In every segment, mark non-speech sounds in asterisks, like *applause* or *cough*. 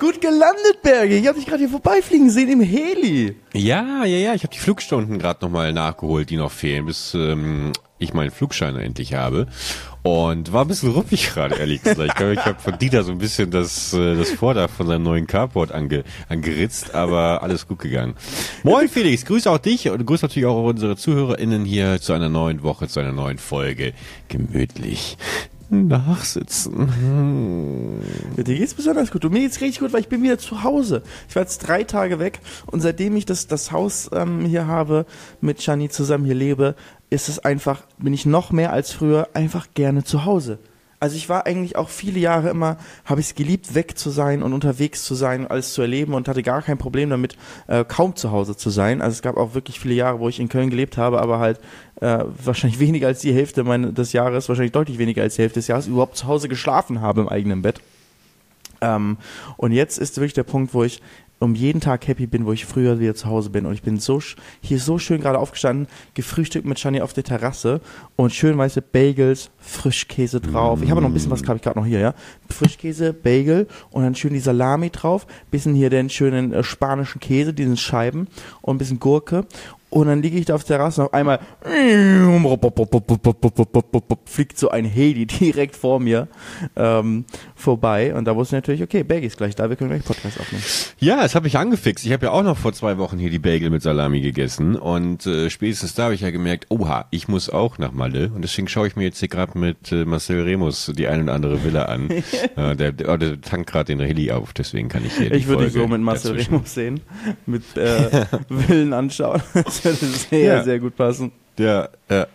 Gut gelandet, Berge. Ich habe dich gerade hier vorbeifliegen sehen im Heli. Ja, ja, ja. Ich habe die Flugstunden gerade nochmal nachgeholt, die noch fehlen, bis ähm, ich meinen Flugschein endlich habe. Und war ein bisschen ruppig gerade, ehrlich gesagt. Ich, ich habe von Dieter so ein bisschen das, äh, das Vordach von seinem neuen Carport ange, angeritzt, aber alles gut gegangen. Moin *laughs* Felix, grüße auch dich und grüße natürlich auch unsere ZuhörerInnen hier zu einer neuen Woche, zu einer neuen Folge. Gemütlich nachsitzen. Hm. Ja, dir geht's besonders gut. Und mir geht's richtig gut, weil ich bin wieder zu Hause. Ich war jetzt drei Tage weg und seitdem ich das, das Haus ähm, hier habe, mit Shani zusammen hier lebe, ist es einfach, bin ich noch mehr als früher einfach gerne zu Hause. Also ich war eigentlich auch viele Jahre immer, habe ich es geliebt, weg zu sein und unterwegs zu sein, alles zu erleben und hatte gar kein Problem damit, äh, kaum zu Hause zu sein. Also es gab auch wirklich viele Jahre, wo ich in Köln gelebt habe, aber halt äh, wahrscheinlich weniger als die Hälfte mein, des Jahres, wahrscheinlich deutlich weniger als die Hälfte des Jahres, überhaupt zu Hause geschlafen habe im eigenen Bett. Ähm, und jetzt ist wirklich der Punkt, wo ich um jeden Tag happy bin, wo ich früher wieder zu Hause bin. Und ich bin so hier so schön gerade aufgestanden, gefrühstückt mit Shani auf der Terrasse und schön weiße Bagels, Frischkäse drauf. Ich habe noch ein bisschen was, habe ich gerade noch hier, ja. Frischkäse, Bagel und dann schön die Salami drauf, bisschen hier den schönen äh, spanischen Käse, diesen Scheiben und ein bisschen Gurke und dann liege ich da auf der Terrasse und auf einmal fliegt so ein Heli direkt vor mir ähm, vorbei. Und da wusste ich natürlich, okay, Bagel ist gleich da, wir können gleich Podcast aufnehmen. Ja, das habe ich angefixt. Ich habe ja auch noch vor zwei Wochen hier die Bagel mit Salami gegessen. Und äh, spätestens da habe ich ja gemerkt, oha, ich muss auch nach Malle. Und deswegen schaue ich mir jetzt hier gerade mit äh, Marcel Remus die ein oder andere Villa an. äh, der, der, der tankt gerade den Heli auf, deswegen kann ich hier Ich würde dich so mit Marcel dazwischen. Remus sehen, mit äh, Villen anschauen. Das würde sehr, ja. sehr gut passen. Ja, ja.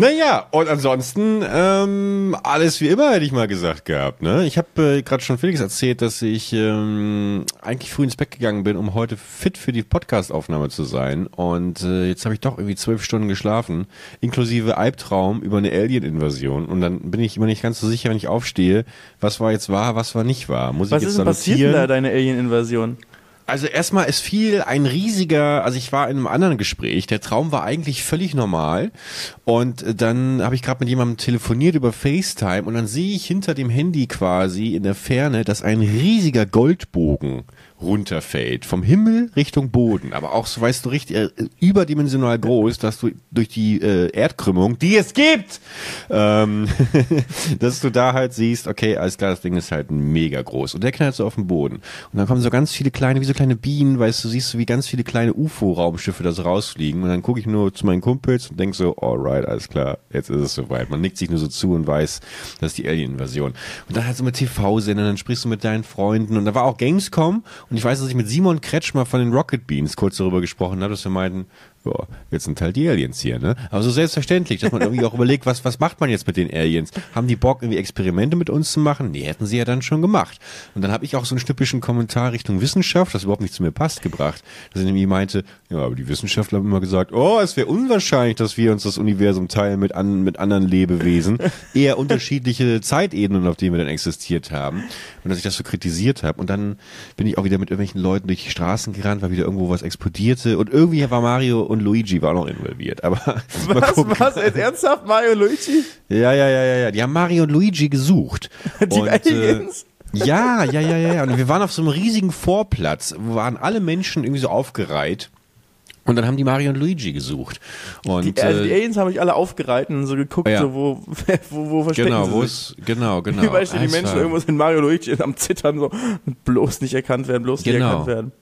Naja, und ansonsten ähm, alles wie immer, hätte ich mal gesagt gehabt. Ne? Ich habe äh, gerade schon Felix erzählt, dass ich ähm, eigentlich früh ins Bett gegangen bin, um heute fit für die Podcastaufnahme zu sein. Und äh, jetzt habe ich doch irgendwie zwölf Stunden geschlafen, inklusive Albtraum über eine Alien-Invasion. Und dann bin ich immer nicht ganz so sicher, wenn ich aufstehe, was war jetzt wahr, was war nicht wahr. Muss was ich jetzt ist denn passiert da, deine Alien-Invasion? Also erstmal, es fiel ein riesiger, also ich war in einem anderen Gespräch, der Traum war eigentlich völlig normal. Und dann habe ich gerade mit jemandem telefoniert über FaceTime und dann sehe ich hinter dem Handy quasi in der Ferne, dass ein riesiger Goldbogen runterfällt. Vom Himmel Richtung Boden. Aber auch, so weißt du, richtig äh, überdimensional groß, dass du durch die äh, Erdkrümmung, die es gibt, ähm, *laughs* dass du da halt siehst, okay, alles klar, das Ding ist halt mega groß. Und der knallt so auf den Boden. Und dann kommen so ganz viele kleine, wie so kleine Bienen, weißt du, siehst du, wie ganz viele kleine UFO-Raumschiffe da so rausfliegen. Und dann gucke ich nur zu meinen Kumpels und denk so, alright, alles klar, jetzt ist es soweit. Man nickt sich nur so zu und weiß, das ist die Alien-Invasion. Und dann halt so mit TV-Sendern, dann sprichst du mit deinen Freunden. Und da war auch Gamescom und ich weiß, dass ich mit Simon Kretschmer von den Rocket Beans kurz darüber gesprochen habe, dass wir meinten, ja, jetzt sind halt die Aliens hier, ne? Aber so selbstverständlich, dass man irgendwie auch *laughs* überlegt, was, was macht man jetzt mit den Aliens? Haben die Bock, irgendwie Experimente mit uns zu machen? Nee, hätten sie ja dann schon gemacht. Und dann habe ich auch so einen typischen Kommentar Richtung Wissenschaft, das überhaupt nicht zu mir passt, gebracht. Dass ich nämlich meinte, ja, aber die Wissenschaftler haben immer gesagt, oh, es wäre unwahrscheinlich, dass wir uns das Universum teilen mit, an, mit anderen Lebewesen. *laughs* Eher unterschiedliche Zeitebenen, auf denen wir dann existiert haben. Und dass ich das so kritisiert habe. Und dann bin ich auch wieder mit irgendwelchen Leuten durch die Straßen gerannt, weil wieder irgendwo was explodierte. Und irgendwie war Mario und Luigi war noch involviert. Aber *laughs* was, was, jetzt ernsthaft Mario und Luigi? Ja, ja, ja, ja, ja. Die haben Mario und Luigi gesucht. *laughs* Die und, Aliens? Äh, ja, ja, ja, ja, ja. Und wir waren auf so einem riesigen Vorplatz, wo waren alle Menschen irgendwie so aufgereiht. Und dann haben die Mario und Luigi gesucht. Und, die, also die äh, Aliens haben mich alle aufgereiht und so geguckt, ja. so, wo, *laughs* wo, wo verstecken genau, sie wo sich. Genau, genau. Überall stehen die Menschen irgendwo sind Mario und Luigi am Zittern, so bloß nicht erkannt werden, bloß genau. nicht erkannt werden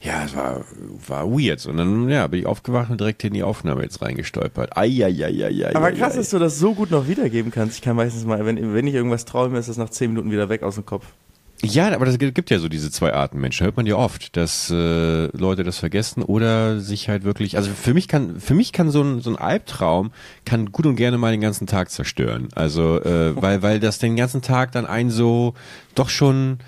ja, es war, war weird. Und dann ja, bin ich aufgewacht und direkt in die Aufnahme jetzt reingestolpert. Eieieiei. Aber krass, dass du das so gut noch wiedergeben kannst. Ich kann meistens mal, wenn, wenn ich irgendwas träume, ist das nach zehn Minuten wieder weg aus dem Kopf. Ja, aber es gibt ja so diese zwei Arten Menschen. Hört man ja oft, dass äh, Leute das vergessen oder sich halt wirklich. Also für mich kann für mich kann so ein so ein Albtraum kann gut und gerne mal den ganzen Tag zerstören. Also äh, *laughs* weil weil das den ganzen Tag dann einen so doch schon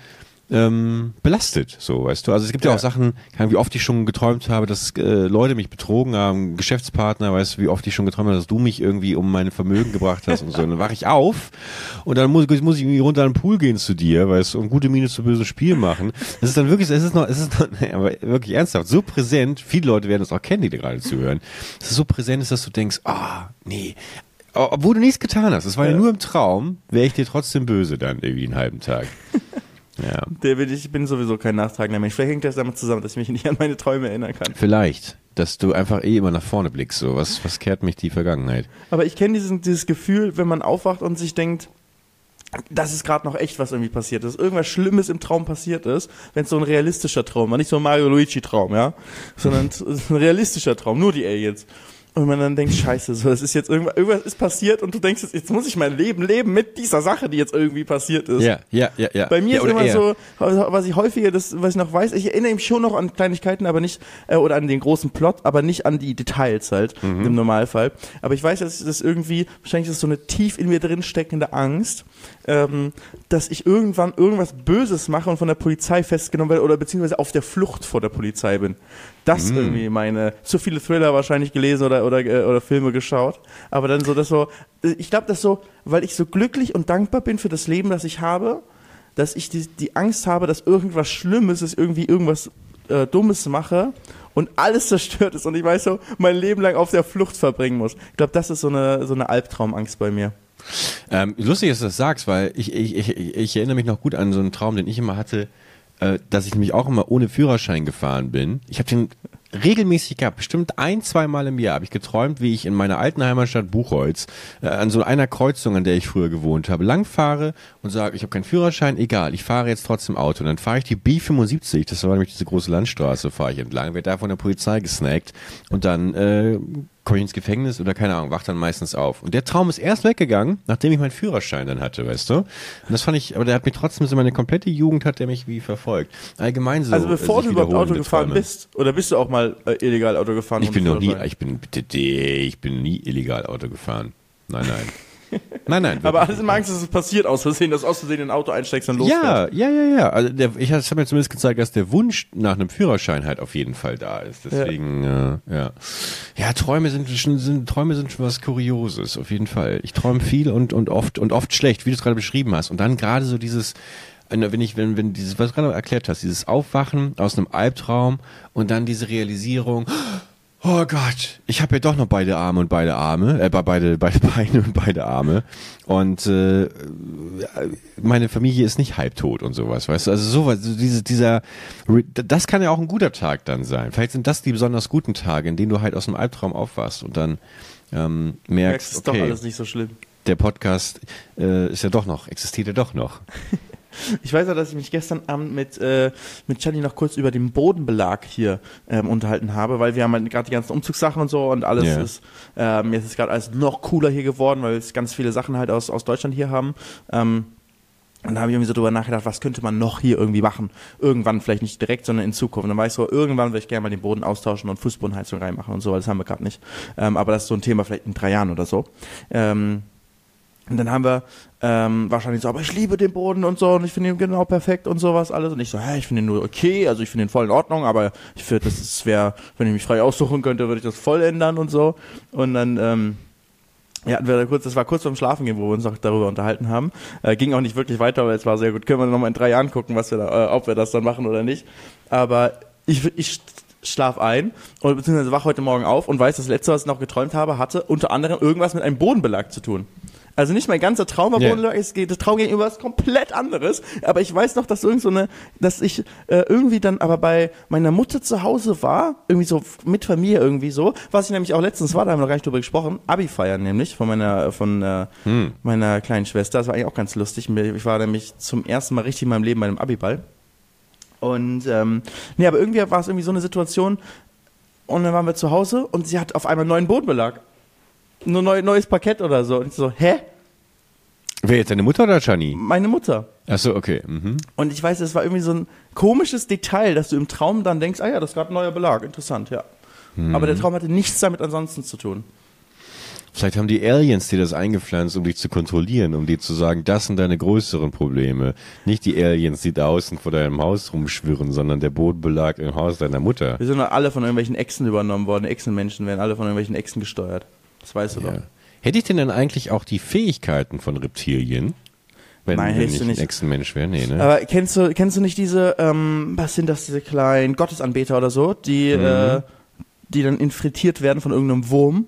ähm, belastet, so weißt du. Also es gibt ja, ja auch Sachen, wie oft ich schon geträumt habe, dass äh, Leute mich betrogen haben, Geschäftspartner, weißt du, wie oft ich schon geträumt habe, dass du mich irgendwie um mein Vermögen gebracht hast und so. Und dann wache ich auf und dann muss, muss ich irgendwie runter an den Pool gehen zu dir, weißt du, und gute Miene zu bösem Spiel machen. Das ist dann wirklich, es ist noch, es ist noch, *laughs* aber wirklich ernsthaft, so präsent, viele Leute werden das auch kennen, die dir gerade zuhören. Es ist so präsent ist, dass du denkst, ah, oh, nee, obwohl du nichts getan hast, es war ja, ja nur im Traum, wäre ich dir trotzdem böse dann irgendwie einen halben Tag. *laughs* Ja. Der bin ich bin sowieso kein nachtragender Mensch. Vielleicht hängt das damit zusammen, dass ich mich nicht an meine Träume erinnern kann. Vielleicht, dass du einfach eh immer nach vorne blickst. So, was, was kehrt mich die Vergangenheit? Aber ich kenne dieses, dieses Gefühl, wenn man aufwacht und sich denkt, das ist gerade noch echt was irgendwie passiert ist. Irgendwas Schlimmes im Traum passiert ist, wenn es so ein realistischer Traum war, nicht so ein Mario Luigi Traum, ja, sondern *laughs* ein realistischer Traum, nur die Aliens. Und man dann denkt, scheiße, so, es ist jetzt irgendwas, irgendwas ist passiert und du denkst jetzt, jetzt muss ich mein Leben leben mit dieser Sache, die jetzt irgendwie passiert ist. Ja, ja, ja, ja. Bei mir ja, ist immer eher. so, was ich häufiger, das, was ich noch weiß, ich erinnere mich schon noch an Kleinigkeiten, aber nicht, äh, oder an den großen Plot, aber nicht an die Details halt, Mhm. im Normalfall. Aber ich weiß, dass das irgendwie, wahrscheinlich ist es so eine tief in mir drin steckende Angst, ähm, dass ich irgendwann irgendwas Böses mache und von der Polizei festgenommen werde oder beziehungsweise auf der Flucht vor der Polizei bin. Das Mhm. irgendwie meine, zu viele Thriller wahrscheinlich gelesen oder, oder, äh, oder Filme geschaut. Aber dann so, das so, ich glaube, das so, weil ich so glücklich und dankbar bin für das Leben, das ich habe, dass ich die, die Angst habe, dass irgendwas Schlimmes ist, irgendwie irgendwas äh, Dummes mache und alles zerstört ist und ich weiß so, mein Leben lang auf der Flucht verbringen muss. Ich glaube, das ist so eine, so eine Albtraumangst bei mir. Ähm, lustig, dass du das sagst, weil ich, ich, ich, ich erinnere mich noch gut an so einen Traum, den ich immer hatte, äh, dass ich nämlich auch immer ohne Führerschein gefahren bin. Ich habe den regelmäßig gehabt, bestimmt ein, zwei Mal im Jahr habe ich geträumt, wie ich in meiner alten Heimatstadt Buchholz äh, an so einer Kreuzung, an der ich früher gewohnt habe, langfahre und sage, ich habe keinen Führerschein, egal, ich fahre jetzt trotzdem Auto. Und dann fahre ich die B75, das war nämlich diese große Landstraße, fahre ich entlang, werde da von der Polizei gesnackt und dann äh, komme ich ins Gefängnis oder keine Ahnung, wach dann meistens auf. Und der Traum ist erst weggegangen, nachdem ich meinen Führerschein dann hatte, weißt du? Und das fand ich, aber der hat mich trotzdem so meine komplette Jugend hat der mich wie verfolgt. Allgemein so. Also bevor du überhaupt Auto gefahren Träume. bist, oder bist du auch mal äh, illegal Auto gefahren? Ich bin noch nie, ich bin, bitte, ich bin nie illegal Auto gefahren. Nein, nein. Nein, nein. Aber alles immer Angst, dass es passiert aus Versehen, dass aus Versehen in ein Auto einsteigst und losfährst. Ja, ja, ja, ja. Also der, ich das hat mir zumindest gezeigt, dass der Wunsch nach einem Führerschein halt auf jeden Fall da ist. Deswegen, ja, äh, ja. ja Träume sind schon, sind, Träume sind schon was Kurioses, auf jeden Fall. Ich träume viel und, und oft und oft schlecht, wie du es gerade beschrieben hast. Und dann gerade so dieses, wenn ich, wenn, wenn dieses, was du gerade erklärt hast, dieses Aufwachen aus einem Albtraum und dann diese Realisierung, Oh Gott, ich habe ja doch noch beide Arme und beide Arme, äh, beide, beide *laughs* Beine und beide Arme. Und äh, meine Familie ist nicht halbtot und sowas, weißt du? Also sowas, so diese, dieser, das kann ja auch ein guter Tag dann sein. Vielleicht sind das die besonders guten Tage, in denen du halt aus einem Albtraum aufwachst und dann ähm, Merkst, merkst, ist doch okay, alles nicht so schlimm. der Podcast äh, ist ja doch noch, existiert ja doch noch. *laughs* Ich weiß ja, dass ich mich gestern Abend mit, äh, mit Chani noch kurz über den Bodenbelag hier ähm, unterhalten habe, weil wir haben halt gerade die ganzen Umzugssachen und so und alles Ja. ist, ähm, jetzt ist gerade alles noch cooler hier geworden, weil wir jetzt ganz viele Sachen halt aus, aus Deutschland hier haben. Ähm, und da habe ich irgendwie so drüber nachgedacht, was könnte man noch hier irgendwie machen? Irgendwann, vielleicht nicht direkt, sondern in Zukunft. Und dann war ich so, irgendwann würde ich gerne mal den Boden austauschen und Fußbodenheizung reinmachen und so, weil das haben wir gerade nicht. Ähm, aber das ist so ein Thema vielleicht in drei Jahren oder so. Ähm, und dann haben wir ähm, wahrscheinlich so, aber ich liebe den Boden und so und ich finde ihn genau perfekt und sowas alles. Und ich so, hä, ich finde ihn nur okay, also ich finde ihn voll in Ordnung, aber ich finde, das wäre, wenn ich mich frei aussuchen könnte, würde ich das voll ändern und so. Und dann, ähm, ja, hatten wir da kurz, das war kurz vorm Schlafen gehen, wo wir uns noch darüber unterhalten haben. Äh, ging auch nicht wirklich weiter, aber es war sehr gut. Können wir nochmal in drei Jahren gucken, was wir da, äh, ob wir das dann machen oder nicht. Aber ich, ich schlaf ein und beziehungsweise wach heute Morgen auf und weiß, das letzte, was ich noch geträumt habe, hatte unter anderem irgendwas mit einem Bodenbelag zu tun. Also nicht mein ganzer Traum war es geht, das Traum gegenüber was komplett anderes. Aber ich weiß noch, dass irgend so eine, dass ich äh, irgendwie dann aber bei meiner Mutter zu Hause war, irgendwie so mit Familie irgendwie so, was ich nämlich auch letztens war, da haben wir noch gar nicht drüber gesprochen, Abi feiern nämlich von meiner, von äh, meiner kleinen Schwester. Das war eigentlich auch ganz lustig. Ich war nämlich zum ersten Mal richtig in meinem Leben bei einem Abiball. Und ähm, nee, aber irgendwie war es irgendwie so eine Situation. Und dann waren wir zu Hause und sie hat auf einmal neuen Bodenbelag. Nur neu, neues Parkett oder so. Und ich so, hä? Wer jetzt deine Mutter oder Chani? Meine Mutter. Achso, okay. Mhm. Und ich weiß, es war irgendwie so ein komisches Detail, dass du im Traum dann denkst, ah ja, das ist gerade ein neuer Belag. Interessant, ja. Aber der Traum hatte nichts damit ansonsten zu tun. Vielleicht haben die Aliens dir das eingepflanzt, um dich zu kontrollieren, um dir zu sagen, das sind deine größeren Probleme. Nicht die Aliens, die da außen vor deinem Haus rumschwirren, sondern der Bodenbelag im Haus deiner Mutter. Wir sind doch alle von irgendwelchen Echsen übernommen worden. Echsenmenschen werden alle von irgendwelchen Echsen gesteuert. Das weißt du Ja. doch. Hätte ich denn dann eigentlich auch die Fähigkeiten von Reptilien? Wenn, Nein, wenn ich du ein nicht. Echsenmensch wäre? Nee, ne? Aber kennst du, kennst du nicht diese, ähm, was sind das, diese kleinen Gottesanbeter oder so, die, Mhm. äh, die dann infiltriert werden von irgendeinem Wurm?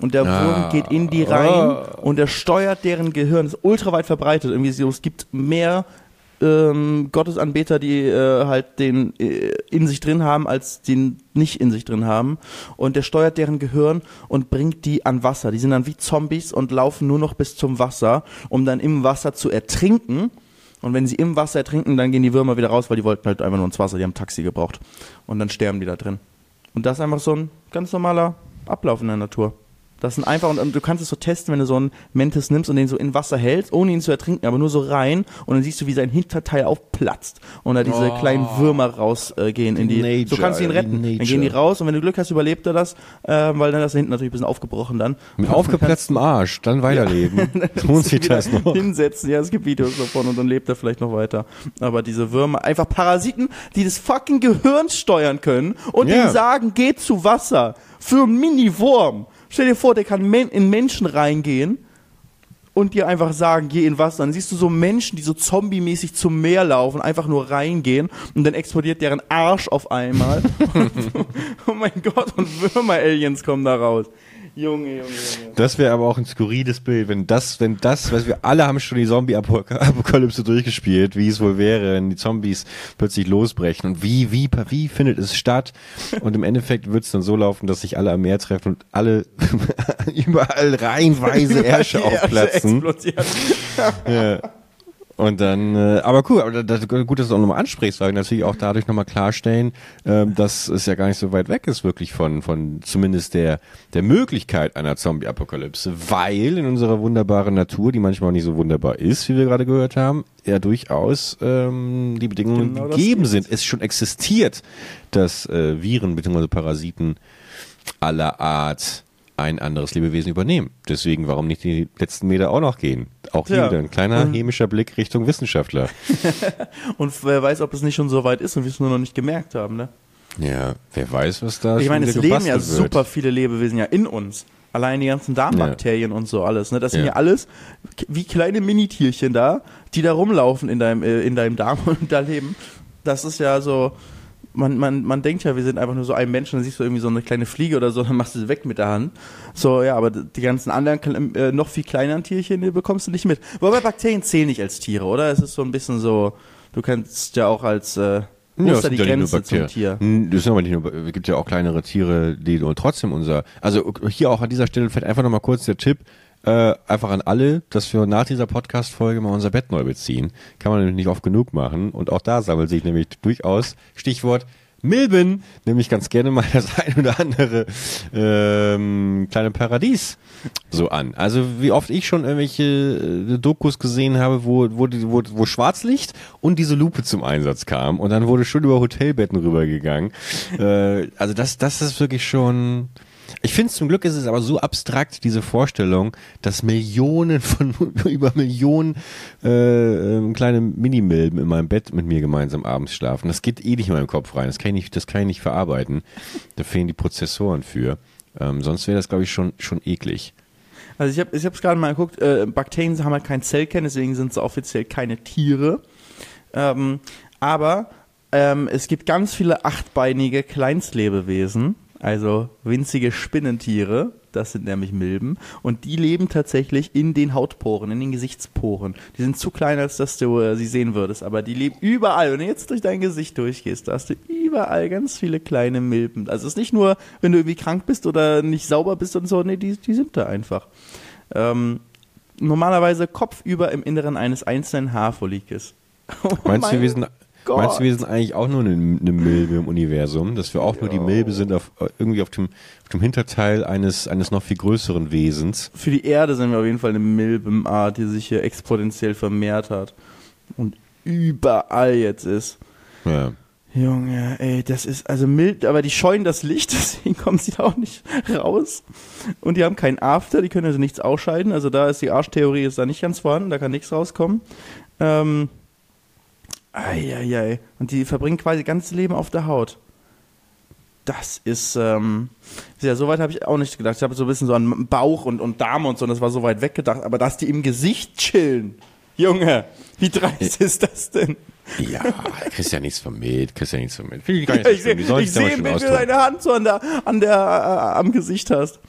Und der Ah. Wurm geht in die rein Oh. und er steuert deren Gehirn. Das ist ultra weit verbreitet. Irgendwie so, es gibt mehr ähm, Gottesanbeter, die äh, halt den äh, in sich drin haben, als den nicht in sich drin haben. Und der steuert deren Gehirn und bringt die an Wasser. Die sind dann wie Zombies und laufen nur noch bis zum Wasser, um dann im Wasser zu ertrinken. Und wenn sie im Wasser ertrinken, dann gehen die Würmer wieder raus, weil die wollten halt einfach nur ins Wasser, die haben Taxi gebraucht. Und dann sterben die da drin. Und das ist einfach so ein ganz normaler Ablauf in der Natur. Das sind einfach, und, und, du kannst es so testen, wenn du so einen Mentis nimmst und den so in Wasser hältst, ohne ihn zu ertrinken, aber nur so rein und dann siehst du, wie sein Hinterteil aufplatzt und da diese Oh. kleinen Würmer rausgehen äh, in die. Nature, so kannst du ihn retten. Dann gehen die raus und wenn du Glück hast, überlebt er das, äh, weil dann ist er hinten natürlich ein bisschen aufgebrochen dann. Mit aufgeplatztem Arsch, dann weiterleben. *laughs* Lohnt sich das noch? Hinsetzen, ja, es gibt Videos davon und dann lebt er vielleicht noch weiter. Aber diese Würmer, einfach Parasiten, die das fucking Gehirn steuern können und Ja. ihm sagen, geh zu Wasser. Für einen Mini-Wurm. Stell dir vor, der kann in Menschen reingehen und dir einfach sagen, geh in Wasser. Dann siehst du so Menschen, die so zombie-mäßig zum Meer laufen, einfach nur reingehen und dann explodiert deren Arsch auf einmal. *laughs* *laughs* oh mein Gott, und Würmer-Aliens kommen da raus. Junge, Junge, Junge. Das wäre aber auch ein skurriles Bild, wenn das, wenn das, du, wir alle haben schon die Zombie-Apokalypse durchgespielt, wie es wohl wäre, wenn die Zombies plötzlich losbrechen und wie, wie, wie findet es statt? Und im Endeffekt wird es dann so laufen, dass sich alle am Meer treffen und alle *laughs* überall reihenweise Ärsche aufplatzen. Ja. Und dann, äh, aber cool, aber das, gut, dass du auch nochmal ansprichst, weil wir natürlich auch dadurch nochmal klarstellen, ähm, dass es ja gar nicht so weit weg ist, wirklich von, von zumindest der, der Möglichkeit einer Zombie-Apokalypse, weil in unserer wunderbaren Natur, die manchmal auch nicht so wunderbar ist, wie wir gerade gehört haben, ja durchaus ähm, die Bedingungen Genau gegeben sind. Es schon existiert, dass äh, Viren bzw. Parasiten aller Art ein anderes Lebewesen übernehmen. Deswegen, warum nicht die letzten Meter auch noch gehen? Auch hier Ja. wieder ein kleiner Und- hämischer Blick Richtung Wissenschaftler. *laughs* Und wer weiß, ob es nicht schon so weit ist und wir es nur noch nicht gemerkt haben, ne? Ja, wer weiß, was da Ich schon meine, es leben ja wird. super viele Lebewesen ja in uns. Allein die ganzen Darmbakterien und so alles, ne? Das sind Ja. ja alles wie kleine Minitierchen da, die da rumlaufen in deinem, äh, in deinem Darm *laughs* und da leben. Das ist ja so, man, man, man denkt ja, wir sind einfach nur so ein Mensch, dann siehst du irgendwie so eine kleine Fliege oder so, *laughs* dann machst du sie weg mit der Hand. So, ja, aber die ganzen anderen, äh, noch viel kleineren Tierchen, die bekommst du nicht mit. Wobei Bakterien zählen nicht als Tiere, oder? Es ist so ein bisschen so, du kannst ja auch als, äh, Ja, ist es da die Grenze zum. Tier? Hm, Das sind aber nicht nur, es gibt ja auch kleinere Tiere, die trotzdem unser, also hier auch an dieser Stelle vielleicht einfach nochmal kurz der Tipp, äh, einfach an alle, dass wir nach dieser Podcast-Folge mal unser Bett neu beziehen. Kann man nämlich nicht oft genug machen und auch da sammelt sich nämlich durchaus, Stichwort, Milben, nämlich ganz gerne mal das *laughs* ein oder andere ähm, kleine Paradies so an. Also wie oft ich schon irgendwelche äh, Dokus gesehen habe, wo, wo, wo, wo Schwarzlicht und diese Lupe zum Einsatz kam und dann wurde schon über Hotelbetten rübergegangen. äh, also das, das ist wirklich schon. Ich finde zum Glück ist es aber so abstrakt, diese Vorstellung, dass Millionen von *laughs* über Millionen äh, ähm, kleine Minimilben in meinem Bett mit mir gemeinsam abends schlafen. Das geht eh nicht in meinen Kopf rein. Das kann ich nicht, das kann ich nicht verarbeiten. Da fehlen die Prozessoren für. Ähm, sonst wäre das, glaube ich, schon, schon eklig. Also ich habe ich es gerade mal geguckt, äh, Bakterien haben halt kein Zellkern, deswegen sind sie offiziell keine Tiere. Ähm, aber ähm, es gibt ganz viele achtbeinige Kleinstlebewesen, also winzige Spinnentiere, das sind nämlich Milben, und die leben tatsächlich in den Hautporen, in den Gesichtsporen. Die sind zu klein, als dass du äh, sie sehen würdest, aber die leben überall. Wenn du jetzt durch dein Gesicht durchgehst, da hast du überall ganz viele kleine Milben. Also es ist nicht nur, wenn du irgendwie krank bist oder nicht sauber bist und so, nee, die, die sind da einfach. Ähm, normalerweise kopfüber im Inneren eines einzelnen Haarfollikels. *laughs* Oh Meinst du, mein wir sind, Gott. meinst du, wir sind eigentlich auch nur eine, eine Milbe im Universum? Dass wir auch nur die Milbe sind auf, äh, irgendwie auf dem, auf dem Hinterteil eines, eines noch viel größeren Wesens? Für die Erde sind wir auf jeden Fall eine Milbenart, die sich hier exponentiell vermehrt hat und überall jetzt ist. Ja. Junge, ey, das ist also mild, aber die scheuen das Licht, *laughs* deswegen kommen sie da auch nicht raus. Und die haben keinen After, die können also nichts ausscheiden. Also da ist die Arschtheorie ist da nicht ganz vorhanden, da kann nichts rauskommen. Ähm, Eieiei. Und die verbringen quasi ganzes Leben auf der Haut. Das ist, ähm, ja, so weit habe ich auch nicht gedacht. Ich habe so ein bisschen so an Bauch und, und Darm und so, und das war so weit weggedacht. Aber dass die im Gesicht chillen, Junge, wie dreist ist das denn? Ja, kriegst ja nichts von mit, kriegst ja nichts von mit. Finde ich gar nicht so ich sehe schlimm. Ich wie du deine Hand so an der, an der, äh, am Gesicht hast.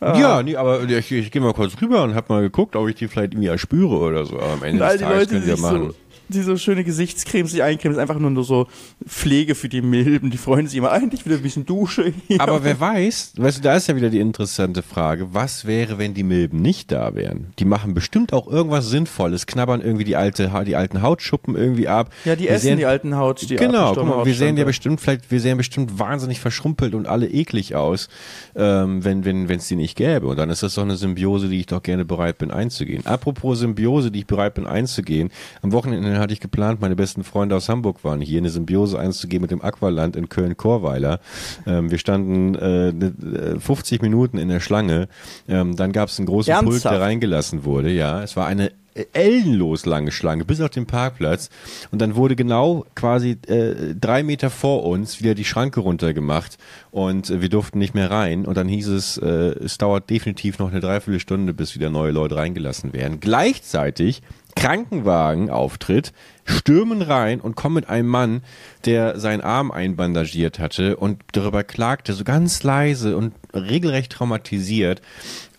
Ja, nee, aber ich, ich gehe mal kurz rüber und hab mal geguckt, ob ich die vielleicht irgendwie erspüre oder so. Aber am Ende Und all des Tages Leute, können die ja machen. Diese schöne Gesichtscreme sich eincremen, ist einfach nur, nur so Pflege für die Milben. Die freuen sich immer eigentlich wieder ein bisschen Dusche. Hier. Aber wer weiß, weißt du, da ist ja wieder die interessante Frage, was wäre, wenn die Milben nicht da wären? Die machen bestimmt auch irgendwas Sinnvolles, knabbern irgendwie die alte, die alten Hautschuppen irgendwie ab. ja, die Wir essen sehen- die alten Haut. Die Genau, guck mal, wir sehen ja bestimmt, vielleicht, wir sehen bestimmt wahnsinnig verschrumpelt und alle eklig aus, ähm, wenn wenn wenn es die nicht gäbe. Und dann ist das doch eine Symbiose, die ich doch gerne bereit bin einzugehen. Apropos Symbiose, die ich bereit bin einzugehen. Am Wochenende hatte ich geplant, meine besten Freunde aus Hamburg waren hier, eine Symbiose einzugehen mit dem Aqualand in Köln-Korweiler. Ähm, wir standen äh, ne- äh, 50 Minuten in der Schlange. Ähm, dann gab es einen großen Pult, Ernsthaft? der reingelassen wurde. Ja, es war eine ellenlos lange Schlange bis auf den Parkplatz und dann wurde genau quasi äh, drei Meter vor uns wieder die Schranke runtergemacht und äh, wir durften nicht mehr rein und dann hieß es, äh, es dauert definitiv noch eine Dreiviertelstunde, bis wieder neue Leute reingelassen werden. Gleichzeitig Krankenwagen auftritt, stürmen rein und kommen mit einem Mann, der seinen Arm einbandagiert hatte und darüber klagte, so ganz leise und regelrecht traumatisiert,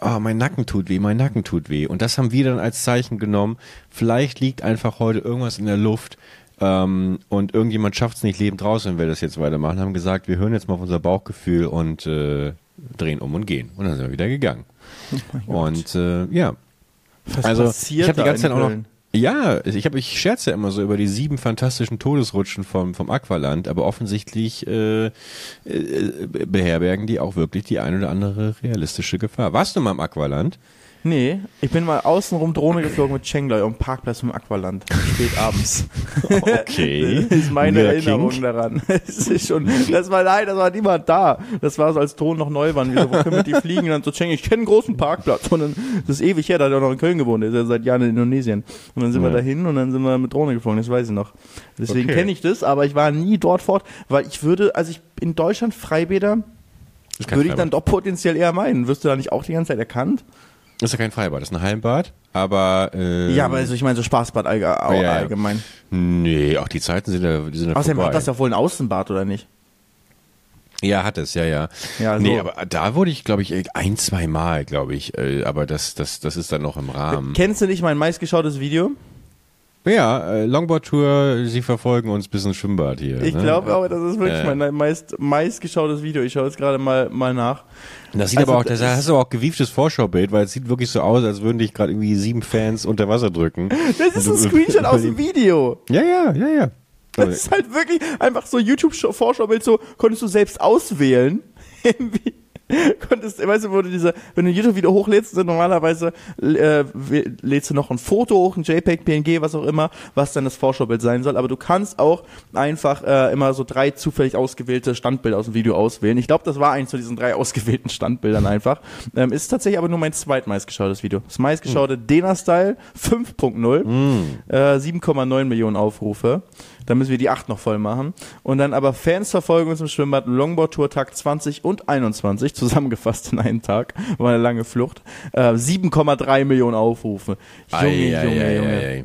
oh, mein Nacken tut weh, mein Nacken tut weh. Und das haben wir dann als Zeichen genommen, vielleicht liegt einfach heute irgendwas in der Luft ähm, und irgendjemand schafft es nicht lebend raus, wenn wir das jetzt weitermachen, haben gesagt, wir hören jetzt mal auf unser Bauchgefühl und äh, drehen um und gehen. Und dann sind wir wieder gegangen. und äh, ja, Was also passiert ich habe die ganze Zeit auch noch. Ja, ich habe ich scherze ja immer so über die sieben fantastischen Todesrutschen vom vom Aqualand, aber offensichtlich äh, äh, beherbergen die auch wirklich die ein oder andere realistische Gefahr. Warst du mal im Aqualand? Nee, ich bin mal außenrum Drohne geflogen mit Chengloy am Parkplatz vom Aqualand. Spät abends. *laughs* Okay. Das *laughs* ist meine Weirder Erinnerung Kink. daran. *laughs* Es ist schon, das war nein, das war niemand da. Das war so, als Drohnen noch neu waren. Wir so, wo können wir die fliegen? Und dann so, Cheng, ich kenne einen großen Parkplatz. Und dann, das ist ewig her, da hat er noch in Köln gewohnt. Der ist ja seit Jahren in Indonesien. Und dann sind wir Ja. dahin und dann sind wir mit Drohne geflogen. Das weiß ich noch. Deswegen Okay. kenne ich das, aber ich war nie dort fort, weil ich würde, also ich in Deutschland Freibäder würde ich dann doch potenziell eher meinen. Wirst du da nicht auch die ganze Zeit erkannt? Ist ja kein Freibad, das ist ein Hallenbad, aber ähm, Ja, aber also ich meine so Spaßbad allge ja, ja. allgemein. nee, auch die Zeiten sind ja, die sind ja Außerdem vorbei. hat das ja wohl ein Außenbad, oder nicht? Ja, hat es, ja, ja. Ja, nee, so. aber da wurde ich, glaube ich, ein, zwei Mal, glaube ich. äh, Aber das, das, das ist dann noch im Rahmen. Kennst du nicht mein meistgeschautes Video? Ja, äh, Longboard-Tour, sie verfolgen uns bis ins Schwimmbad hier. Ich ne? glaube aber, das ist wirklich Äh. mein meist, meistgeschautes Video. Ich schaue jetzt gerade mal, mal nach. Das sieht Also, aber auch, das das hast du auch gewieftes Vorschaubild, weil es sieht wirklich so aus, als würden dich gerade irgendwie sieben Fans unter Wasser drücken. *laughs* Das ist ein Screenshot aus dem *laughs* Video. Ja, ja, ja, ja. Das ist halt wirklich einfach so YouTube-Vorschaubild, so konntest du selbst auswählen. *laughs* Wie- *laughs* konntest, weißt du, du diese, wenn du ein YouTube-Video hochlädst, sind normalerweise äh, lädst du noch ein Foto hoch, ein JPEG, PNG, was auch immer, was dann das Vorschaubild sein soll. Aber du kannst auch einfach äh, immer so drei zufällig ausgewählte Standbilder aus dem Video auswählen. Ich glaube, das war eins von diesen drei *laughs* ausgewählten Standbildern einfach. Ähm, ist tatsächlich aber nur mein zweitmeistgeschautes Video. Das meistgeschaute Dena-Style 5.0, äh, 7,9 Millionen Aufrufe. Da müssen wir die 8 noch voll machen. Und dann aber Fans verfolgen uns im Schwimmbad Longboard Tour Tag 20 und 21, zusammengefasst in einen Tag. War eine lange Flucht. Äh, 7,3 Millionen Aufrufe. Junge, Ei, Junge, ei, Junge. ei.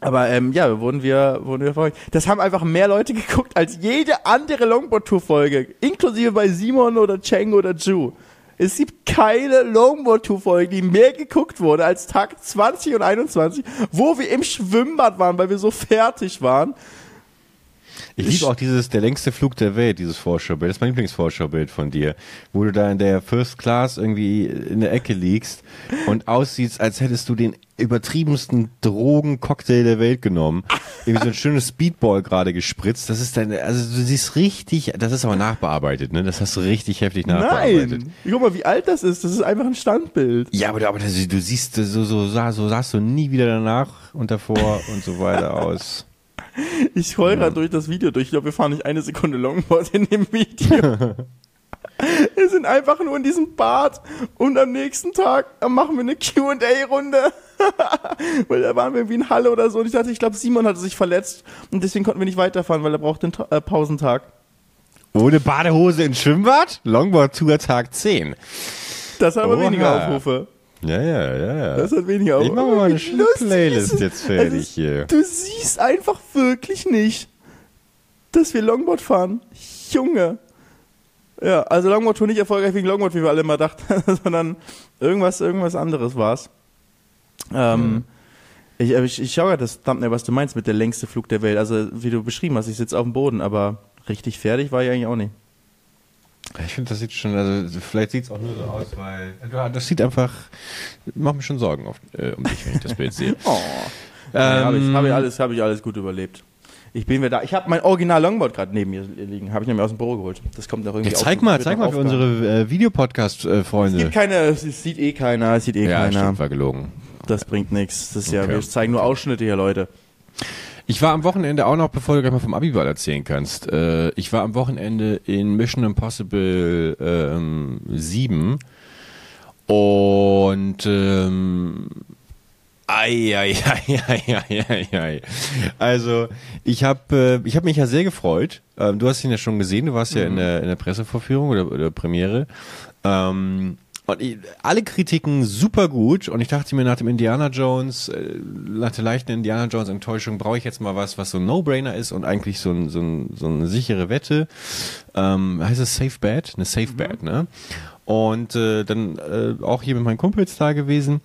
Aber ähm, ja, wurden wir, wurden wir verfolgt. Das haben einfach mehr Leute *laughs* geguckt als jede andere Longboard-Tour-Folge. Inklusive bei Simon oder Cheng oder Ju. Es gibt keine Longboard-Tour-Folge, die mehr geguckt wurde als Tag 20 und 21, wo wir im Schwimmbad waren, weil wir so fertig waren. Ich liebe auch dieses, der längste Flug der Welt, dieses Vorschaubild. Das ist mein Lieblingsvorschaubild von dir. Wo du da in der First Class irgendwie in der Ecke liegst und aussiehst, als hättest du den übertriebensten Drogencocktail der Welt genommen. Irgendwie so ein schönes Speedball gerade gespritzt. Das ist dein, also du siehst richtig, das ist aber nachbearbeitet, ne? Das hast du richtig heftig nachbearbeitet. Nein! Guck mal, wie alt das ist. Das ist einfach ein Standbild. Ja, aber, aber du siehst, so, so, sah, so sahst du nie wieder danach und davor und so weiter *laughs* aus. *laughs* Ich heul grad durch das Video durch. Ich glaube, wir fahren nicht eine Sekunde Longboard in dem Video. *laughs* wir sind einfach nur in diesem Bad und am nächsten Tag äh, machen wir eine Q&A-Runde. *laughs* weil da waren wir irgendwie in Halle oder so und ich dachte, ich glaube, Simon hatte sich verletzt und deswegen konnten wir nicht weiterfahren, weil er brauchte einen Ta äh, Pausentag. Ohne Badehose ins Schwimmbad? Longboard Tour Tag 10. Das hat aber Oha. weniger Aufrufe. Ja, ja, ja, ja. Das hat weniger Aufrufe. Ich mache mal eine schöne Playlist jetzt fertig ist- hier. Du siehst einfach wirklich nicht, dass wir Longboard fahren. Junge. Ja, also Longboard Tour nicht erfolgreich wegen Longboard, wie wir alle immer dachten, *laughs* sondern irgendwas, irgendwas anderes war's. Ähm, Ich, ich, ich schaue ja das Thumbnail, was du meinst mit der längste Flug der Welt. Also, wie du beschrieben hast, ich sitze auf dem Boden, aber richtig fertig war ich eigentlich auch nicht. Ich finde, das sieht schon, also vielleicht sieht es auch nur so aus, weil das sieht einfach, macht mir schon Sorgen auf, äh, um dich, wenn ich das Bild sehe. *laughs* oh. Ähm, habe ich, hab ich, alles, hab ich alles gut überlebt. Ich bin wieder da. Ich habe mein Original Longboard gerade neben mir liegen. Habe ich nämlich aus dem Büro geholt. Das kommt noch irgendwie. Ja, zeig mal, zeig mal für unsere äh, Videopodcast-Freunde. Es gibt keine, es sieht eh keiner, es sieht eh ja, keiner. Stimmt, war gelogen. Das bringt nichts. Das ist okay. ja, wir zeigen nur Ausschnitte hier, Leute. Ich war am Wochenende auch noch, bevor du gleich mal vom Abiball erzählen kannst, äh, ich war am Wochenende in Mission Impossible ähm, 7 und ähm, Ei, ei, *laughs* ei, ei, ei, ei. Also ich habe äh, ich hab mich ja sehr gefreut. Ähm, du hast ihn ja schon gesehen, du warst mhm. ja in der, in der Pressevorführung oder, oder Premiere. Ähm, und ich, alle Kritiken super gut und ich dachte mir nach dem Indiana Jones, äh, nach der leichten Indiana Jones Enttäuschung brauche ich jetzt mal was, was so ein No-Brainer ist und eigentlich so, ein, so, ein, so eine sichere Wette. Ähm, heißt es Safe Bet? Eine Safe Bet, mhm. ne? Und äh, dann äh, auch hier mit meinen Kumpels da gewesen.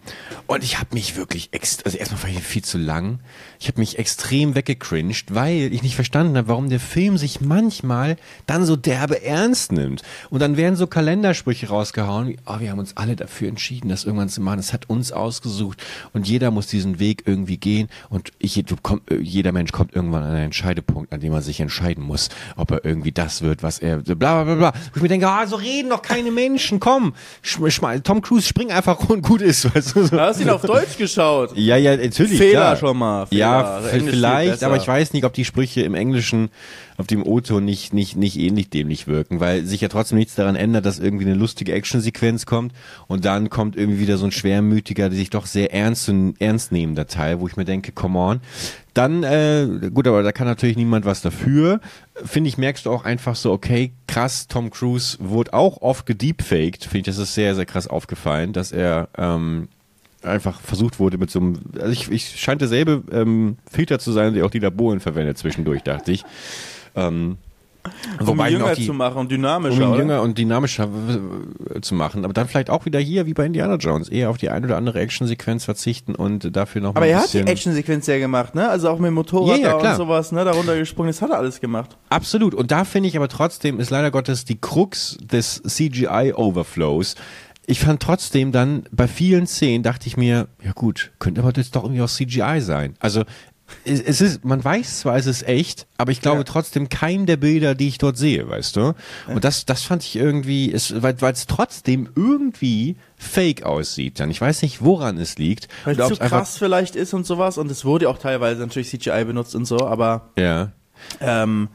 Und ich habe mich wirklich, ext also erstmal war ich viel zu lang. Ich habe mich extrem weggecringed, weil ich nicht verstanden habe, warum der Film sich manchmal dann so derbe ernst nimmt. Und dann werden so Kalendersprüche rausgehauen, wie, oh, wir haben uns alle dafür entschieden, das irgendwann zu machen. Es hat uns ausgesucht und jeder muss diesen Weg irgendwie gehen. Und ich, komm, äh, jeder Mensch kommt irgendwann an einen Scheidepunkt, an dem er sich entscheiden muss, ob er irgendwie das wird, was er, bla bla bla bla. Wo ich mir denke, ah, so reden doch keine Menschen, komm. Tom Cruise, spring einfach *laughs* und gut ist. Weißt du? Hast du ihn auf Deutsch geschaut? Ja, ja, natürlich. Fehler klar. schon mal. Fehler. Ja, ja, also vielleicht, aber ich weiß nicht, ob die Sprüche im Englischen auf dem O-Ton nicht, nicht, nicht ähnlich dämlich wirken, weil sich ja trotzdem nichts daran ändert, dass irgendwie eine lustige Actionsequenz kommt und dann kommt irgendwie wieder so ein schwermütiger, sich doch sehr ernst, ernst nehmender Teil, wo ich mir denke, come on. Dann, äh, gut, aber da kann natürlich niemand was dafür. Finde ich, merkst du auch einfach so, okay, krass, Tom Cruise wurde auch oft gedeepfaked. Finde ich, das ist sehr, sehr krass aufgefallen, dass er ähm, einfach versucht wurde mit so einem, also ich, ich scheint derselbe ähm, Filter zu sein, der auch die Laboren verwendet zwischendurch, dachte ich. Ähm, um ihn jünger die, zu machen und dynamischer. Um ihn jünger und dynamischer zu machen. Aber dann vielleicht auch wieder hier, wie bei Indiana Jones, eher auf die ein oder andere Actionsequenz verzichten und dafür noch Aber er hat die Actionsequenz ja gemacht, ne? Also auch mit dem Motorrad ja, ja, und sowas, ne? Darunter gesprungen, das hat er alles gemacht. Absolut. Und da finde ich aber trotzdem, ist leider Gottes die Krux des CGI-Overflows, ich fand trotzdem dann bei vielen Szenen dachte ich mir, ja gut, könnte aber jetzt doch irgendwie auch CGI sein. Also es ist, man weiß zwar, es ist echt, aber ich glaube ja. trotzdem kein der Bilder, die ich dort sehe, weißt du? Und das, das fand ich irgendwie, es, weil es trotzdem irgendwie fake aussieht. Dann ich weiß nicht, woran es liegt. Weil es zu krass vielleicht ist und sowas. Und es wurde auch teilweise natürlich CGI benutzt und so, aber ja. Ähm,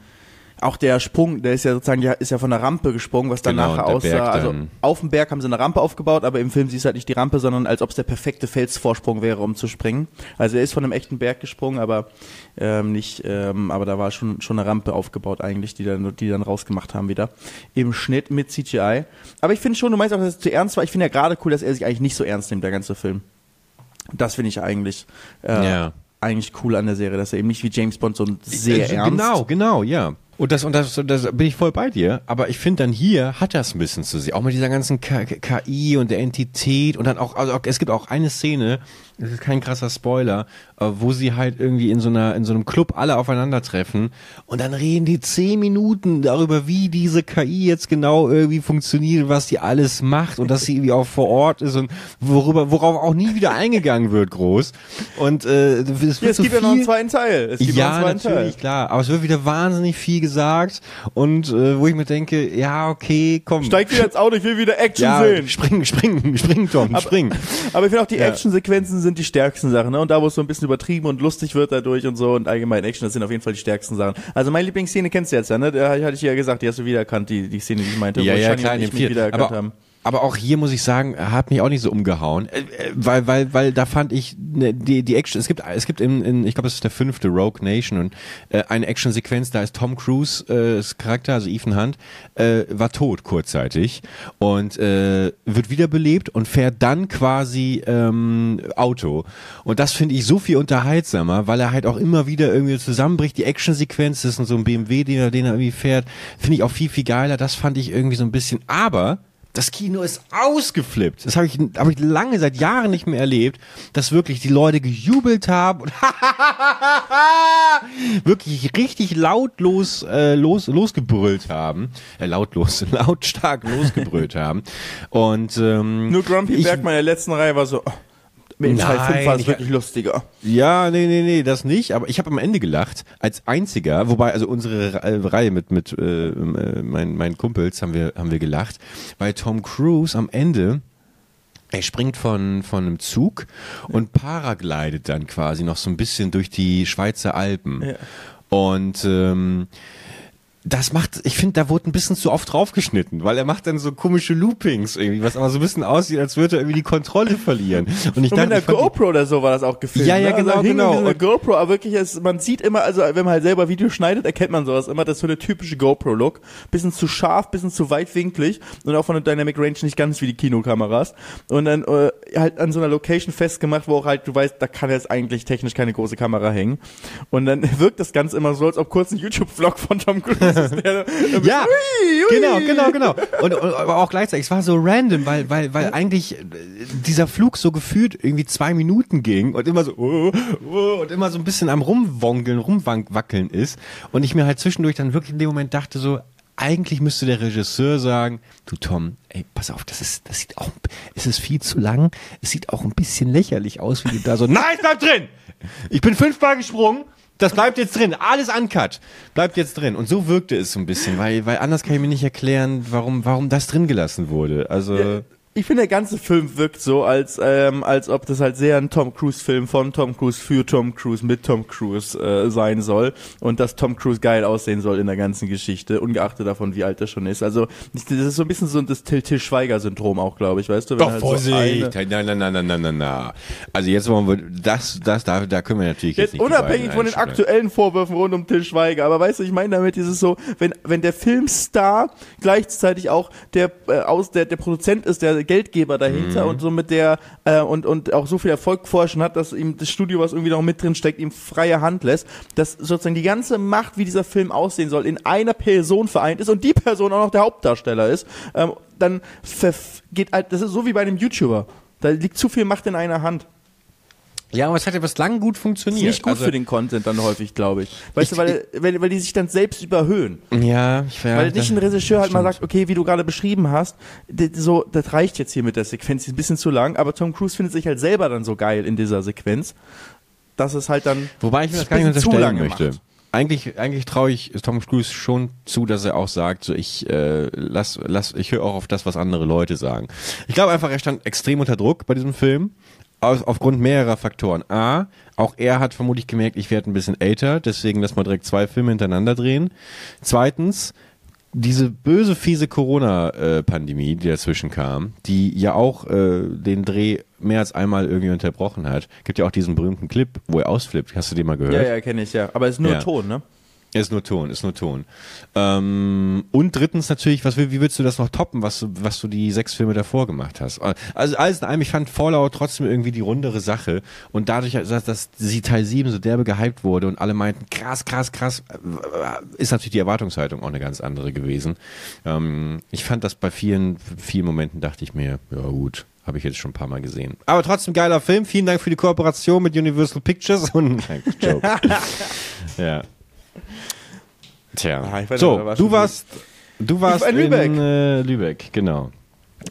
auch der Sprung, der ist ja sozusagen, der ist ja von der Rampe gesprungen, was dann genau, aussah. Also auf dem Berg haben sie eine Rampe aufgebaut, aber im Film siehst du halt nicht die Rampe, sondern als ob es der perfekte Felsvorsprung wäre, um zu springen. Also er ist von einem echten Berg gesprungen, aber ähm, nicht, ähm, aber da war schon schon eine Rampe aufgebaut eigentlich, die dann die dann rausgemacht haben wieder im Schnitt mit CGI. Aber ich finde schon, du meinst auch, dass es zu ernst war. Ich finde ja gerade cool, dass er sich eigentlich nicht so ernst nimmt, der ganze Film. Das finde ich eigentlich. Äh, ja eigentlich cool an der Serie, dass er eben nicht wie James Bond so sehr also, ernst. Genau, genau, ja. Und das, und das, das bin ich voll bei dir. Aber ich finde dann hier hat das ein bisschen zu sehen. Auch mit dieser ganzen KI und der Entität und dann auch, also es gibt auch eine Szene, das ist kein krasser Spoiler, äh, wo sie halt irgendwie in so einer, in so einem Club alle aufeinandertreffen und dann reden die zehn Minuten darüber, wie diese KI jetzt genau irgendwie funktioniert, was die alles macht und dass sie irgendwie auch vor Ort ist und worüber, worauf auch nie wieder eingegangen wird, groß. Und äh, es, wird ja, es so gibt viel, ja noch einen zweiten Teil. Es gibt ja, noch einen zweiten natürlich, Teil. klar. Aber es wird wieder wahnsinnig viel gesagt und äh, wo ich mir denke, ja, okay, komm. Steig wieder ins Auto, ich will wieder Action ja, sehen. Spring, spring, spring, Tom, aber, spring. Aber ich finde auch die ja. Actionsequenzen sind die stärksten Sachen, ne? Und da, wo es so ein bisschen übertrieben und lustig wird dadurch und so und allgemein Action, das sind auf jeden Fall die stärksten Sachen. Also meine Lieblingsszene kennst du jetzt ja, ne? Da hatte ich ja gesagt, die hast du wiedererkannt, die, die Szene, die ich meinte, ja, wo ja, klar, und ich mich wiedererkannt haben aber auch hier muss ich sagen, hat mich auch nicht so umgehauen, äh, äh, weil weil weil da fand ich ne, die die Action. Es gibt es gibt in, in ich glaube es ist der fünfte Rogue Nation und äh, eine Actionsequenz, da ist Tom Cruise äh, das Charakter, also Ethan Hunt, äh, war tot kurzzeitig und äh, wird wiederbelebt und fährt dann quasi ähm, Auto und das finde ich so viel unterhaltsamer, weil er halt auch immer wieder irgendwie zusammenbricht. Die Actionsequenz das ist so ein BMW, den er den er irgendwie fährt, finde ich auch viel viel geiler. Das fand ich irgendwie so ein bisschen, aber Das Kino ist ausgeflippt. Das habe ich, hab ich lange, seit Jahren nicht mehr erlebt, dass wirklich die Leute gejubelt haben und *laughs* wirklich richtig lautlos äh, los, losgebrüllt haben. Äh, lautlos, *laughs* lautstark losgebrüllt haben. Und ähm, Nur Grumpy Bergmann in der letzten Reihe war so, oh, mit Teil Nein, 5 war es ich- wirklich lustiger. Ja, nee, nee, nee, das nicht. Aber ich habe am Ende gelacht als einziger. Wobei also unsere Re- äh, Reihe mit mit äh, äh, meinen meinen Kumpels haben wir haben wir gelacht, weil Tom Cruise am Ende er springt von von einem Zug und paraglidet dann quasi noch so ein bisschen durch die Schweizer Alpen. Ja. Und ähm, das macht, ich finde, da wurde ein bisschen zu oft draufgeschnitten, weil er macht dann so komische Loopings irgendwie, was aber so ein bisschen aussieht, als würde er irgendwie die Kontrolle verlieren. Und ich Und mit dachte, einer fand die- GoPro oder so war das auch gefilmt. Ja, ja, genau, also genau. Mit einer Und- GoPro, aber wirklich, es, man sieht immer, also wenn man halt selber Video schneidet, erkennt man sowas immer, das ist so der typische GoPro-Look. Bisschen zu scharf, bisschen zu weitwinklig und auch von der Dynamic Range nicht ganz wie die Kinokameras. Und dann äh, halt an so einer Location festgemacht, wo auch halt, du weißt, da kann jetzt eigentlich technisch keine große Kamera hängen. Und dann *laughs* wirkt das Ganze immer so, als ob kurz ein YouTube-Vlog von Tom Cruise. Der, *laughs* Ja, Ui, ui. genau, genau, genau. Und, und aber auch gleichzeitig, es war so random, weil, weil, weil eigentlich dieser Flug so gefühlt irgendwie zwei Minuten ging und immer so oh, oh, und immer so ein bisschen am rumwongeln, rumwackeln ist. Und ich mir halt zwischendurch dann wirklich in dem Moment dachte so, eigentlich müsste der Regisseur sagen, du Tom, ey, pass auf, das ist, das sieht auch, es ist viel zu lang, es sieht auch ein bisschen lächerlich aus, wie du da so, *laughs* nein, es bleibt drin! Ich bin fünfmal gesprungen, das bleibt jetzt drin, alles uncut, bleibt jetzt drin. Und so wirkte es so ein bisschen, weil, weil anders kann ich mir nicht erklären, warum, warum das drin gelassen wurde. Also, Ich finde, der ganze Film wirkt so, als, ähm, als ob das halt sehr ein Tom Cruise-Film von Tom Cruise für Tom Cruise mit Tom Cruise äh, sein soll und dass Tom Cruise geil aussehen soll in der ganzen Geschichte, ungeachtet davon, wie alt er schon ist. Also das ist so ein bisschen so das Till, Till Schweiger-Syndrom auch, glaube ich, weißt du? Wenn doch halt so Vorsicht, eine- nein, nein, nein, nein, nein, nein, nein. Also jetzt wollen wir, das, das, da, da können wir natürlich jetzt, Jetzt nicht unabhängig von den aktuellen Vorwürfen rund um Till Schweiger, aber weißt du, ich meine damit dieses so, wenn wenn der Filmstar gleichzeitig auch der äh, aus der der Produzent ist, der Geldgeber dahinter Mhm. und so mit der äh, und und auch so viel Erfolg vorher schon hat, dass ihm das Studio, was irgendwie noch mit drin steckt, ihm freie Hand lässt, dass sozusagen die ganze Macht, wie dieser Film aussehen soll, in einer Person vereint ist und die Person auch noch der Hauptdarsteller ist, ähm, dann geht halt, das ist so wie bei einem YouTuber. Da liegt zu viel Macht in einer Hand. Ja, aber es hat ja bislang gut funktioniert. Ist nicht gut also, für den Content dann häufig, glaube ich. Weißt Ich- du, weil, weil, weil die sich dann selbst überhöhen. Ja, ich ja, weil nicht ein Regisseur halt mal sagt, okay, wie du gerade beschrieben hast, so, das reicht jetzt hier mit der Sequenz, die ist ein bisschen zu lang, aber Tom Cruise findet sich halt selber dann so geil in dieser Sequenz, dass es halt dann Wobei ich mir das gar nicht unterstellen möchte. macht. Eigentlich, eigentlich traue ich Tom Cruise schon zu, dass er auch sagt, so ich äh, lass, lass, ich höre auch auf das, was andere Leute sagen. Ich glaube einfach, er stand extrem unter Druck bei diesem Film. Aus, aufgrund mehrerer Faktoren. A, auch er hat vermutlich gemerkt, ich werde ein bisschen älter, deswegen lass mal direkt zwei Filme hintereinander drehen. Zweitens, diese böse, fiese Corona-Pandemie, die dazwischen kam, die ja auch äh, den Dreh mehr als einmal irgendwie unterbrochen hat. Gibt ja auch diesen berühmten Clip, wo er ausflippt. Hast du den mal gehört? Ja, ja, kenne ich, ja. Aber es ist nur Ja. Ton, ne? Ist nur Ton, ist nur Ton. Ähm, und drittens natürlich, was, will- wie willst du das noch toppen, was du, was du die sechs Filme davor gemacht hast? Also alles in allem, ich fand Fallout trotzdem irgendwie die rundere Sache. Und dadurch, dass, dass sie Teil 7 so derbe gehypt wurde und alle meinten, krass, krass, krass, ist natürlich die Erwartungshaltung auch eine ganz andere gewesen. Ähm, ich fand das bei vielen, vielen Momenten dachte ich mir, ja gut, habe ich jetzt schon ein paar Mal gesehen. Aber trotzdem geiler Film. Vielen Dank für die Kooperation mit Universal Pictures *laughs* und nein, Joke. *laughs* ja. Tja. Ah, weiß so, war du warst, du warst war in Lübeck. in äh, Lübeck, genau.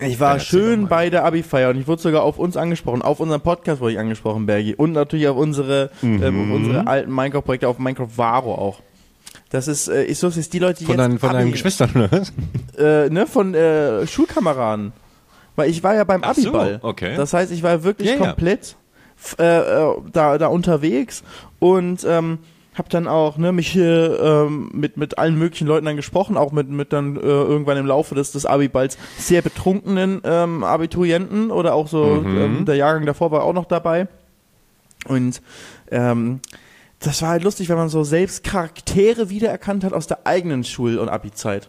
Ich war Ja, schön bei der Abi-Feier und ich wurde sogar auf uns angesprochen, auf unseren Podcast wurde ich angesprochen, Bergi. Und natürlich auf unsere, Mhm. ähm, unsere alten Minecraft-Projekte, auf Minecraft Varo auch. Das ist, äh, ich so, ist die Leute, die Von, jetzt deinen, von deinen Geschwistern, oder was? *laughs* äh, ne, von äh, Schulkameraden. Weil ich war ja beim Ach so, Abiball. okay. Das heißt, ich war wirklich ja. komplett f- äh, äh, da, da unterwegs und ähm, hab dann auch ne, mich hier ähm, mit, mit allen möglichen Leuten dann gesprochen, auch mit, mit dann äh, irgendwann im Laufe des, des Abiballs sehr betrunkenen ähm, Abiturienten oder auch so Mhm. ähm, der Jahrgang davor war auch noch dabei. Und ähm, das war halt lustig, wenn man so selbst Charaktere wiedererkannt hat aus der eigenen Schul- und Abi-Zeit.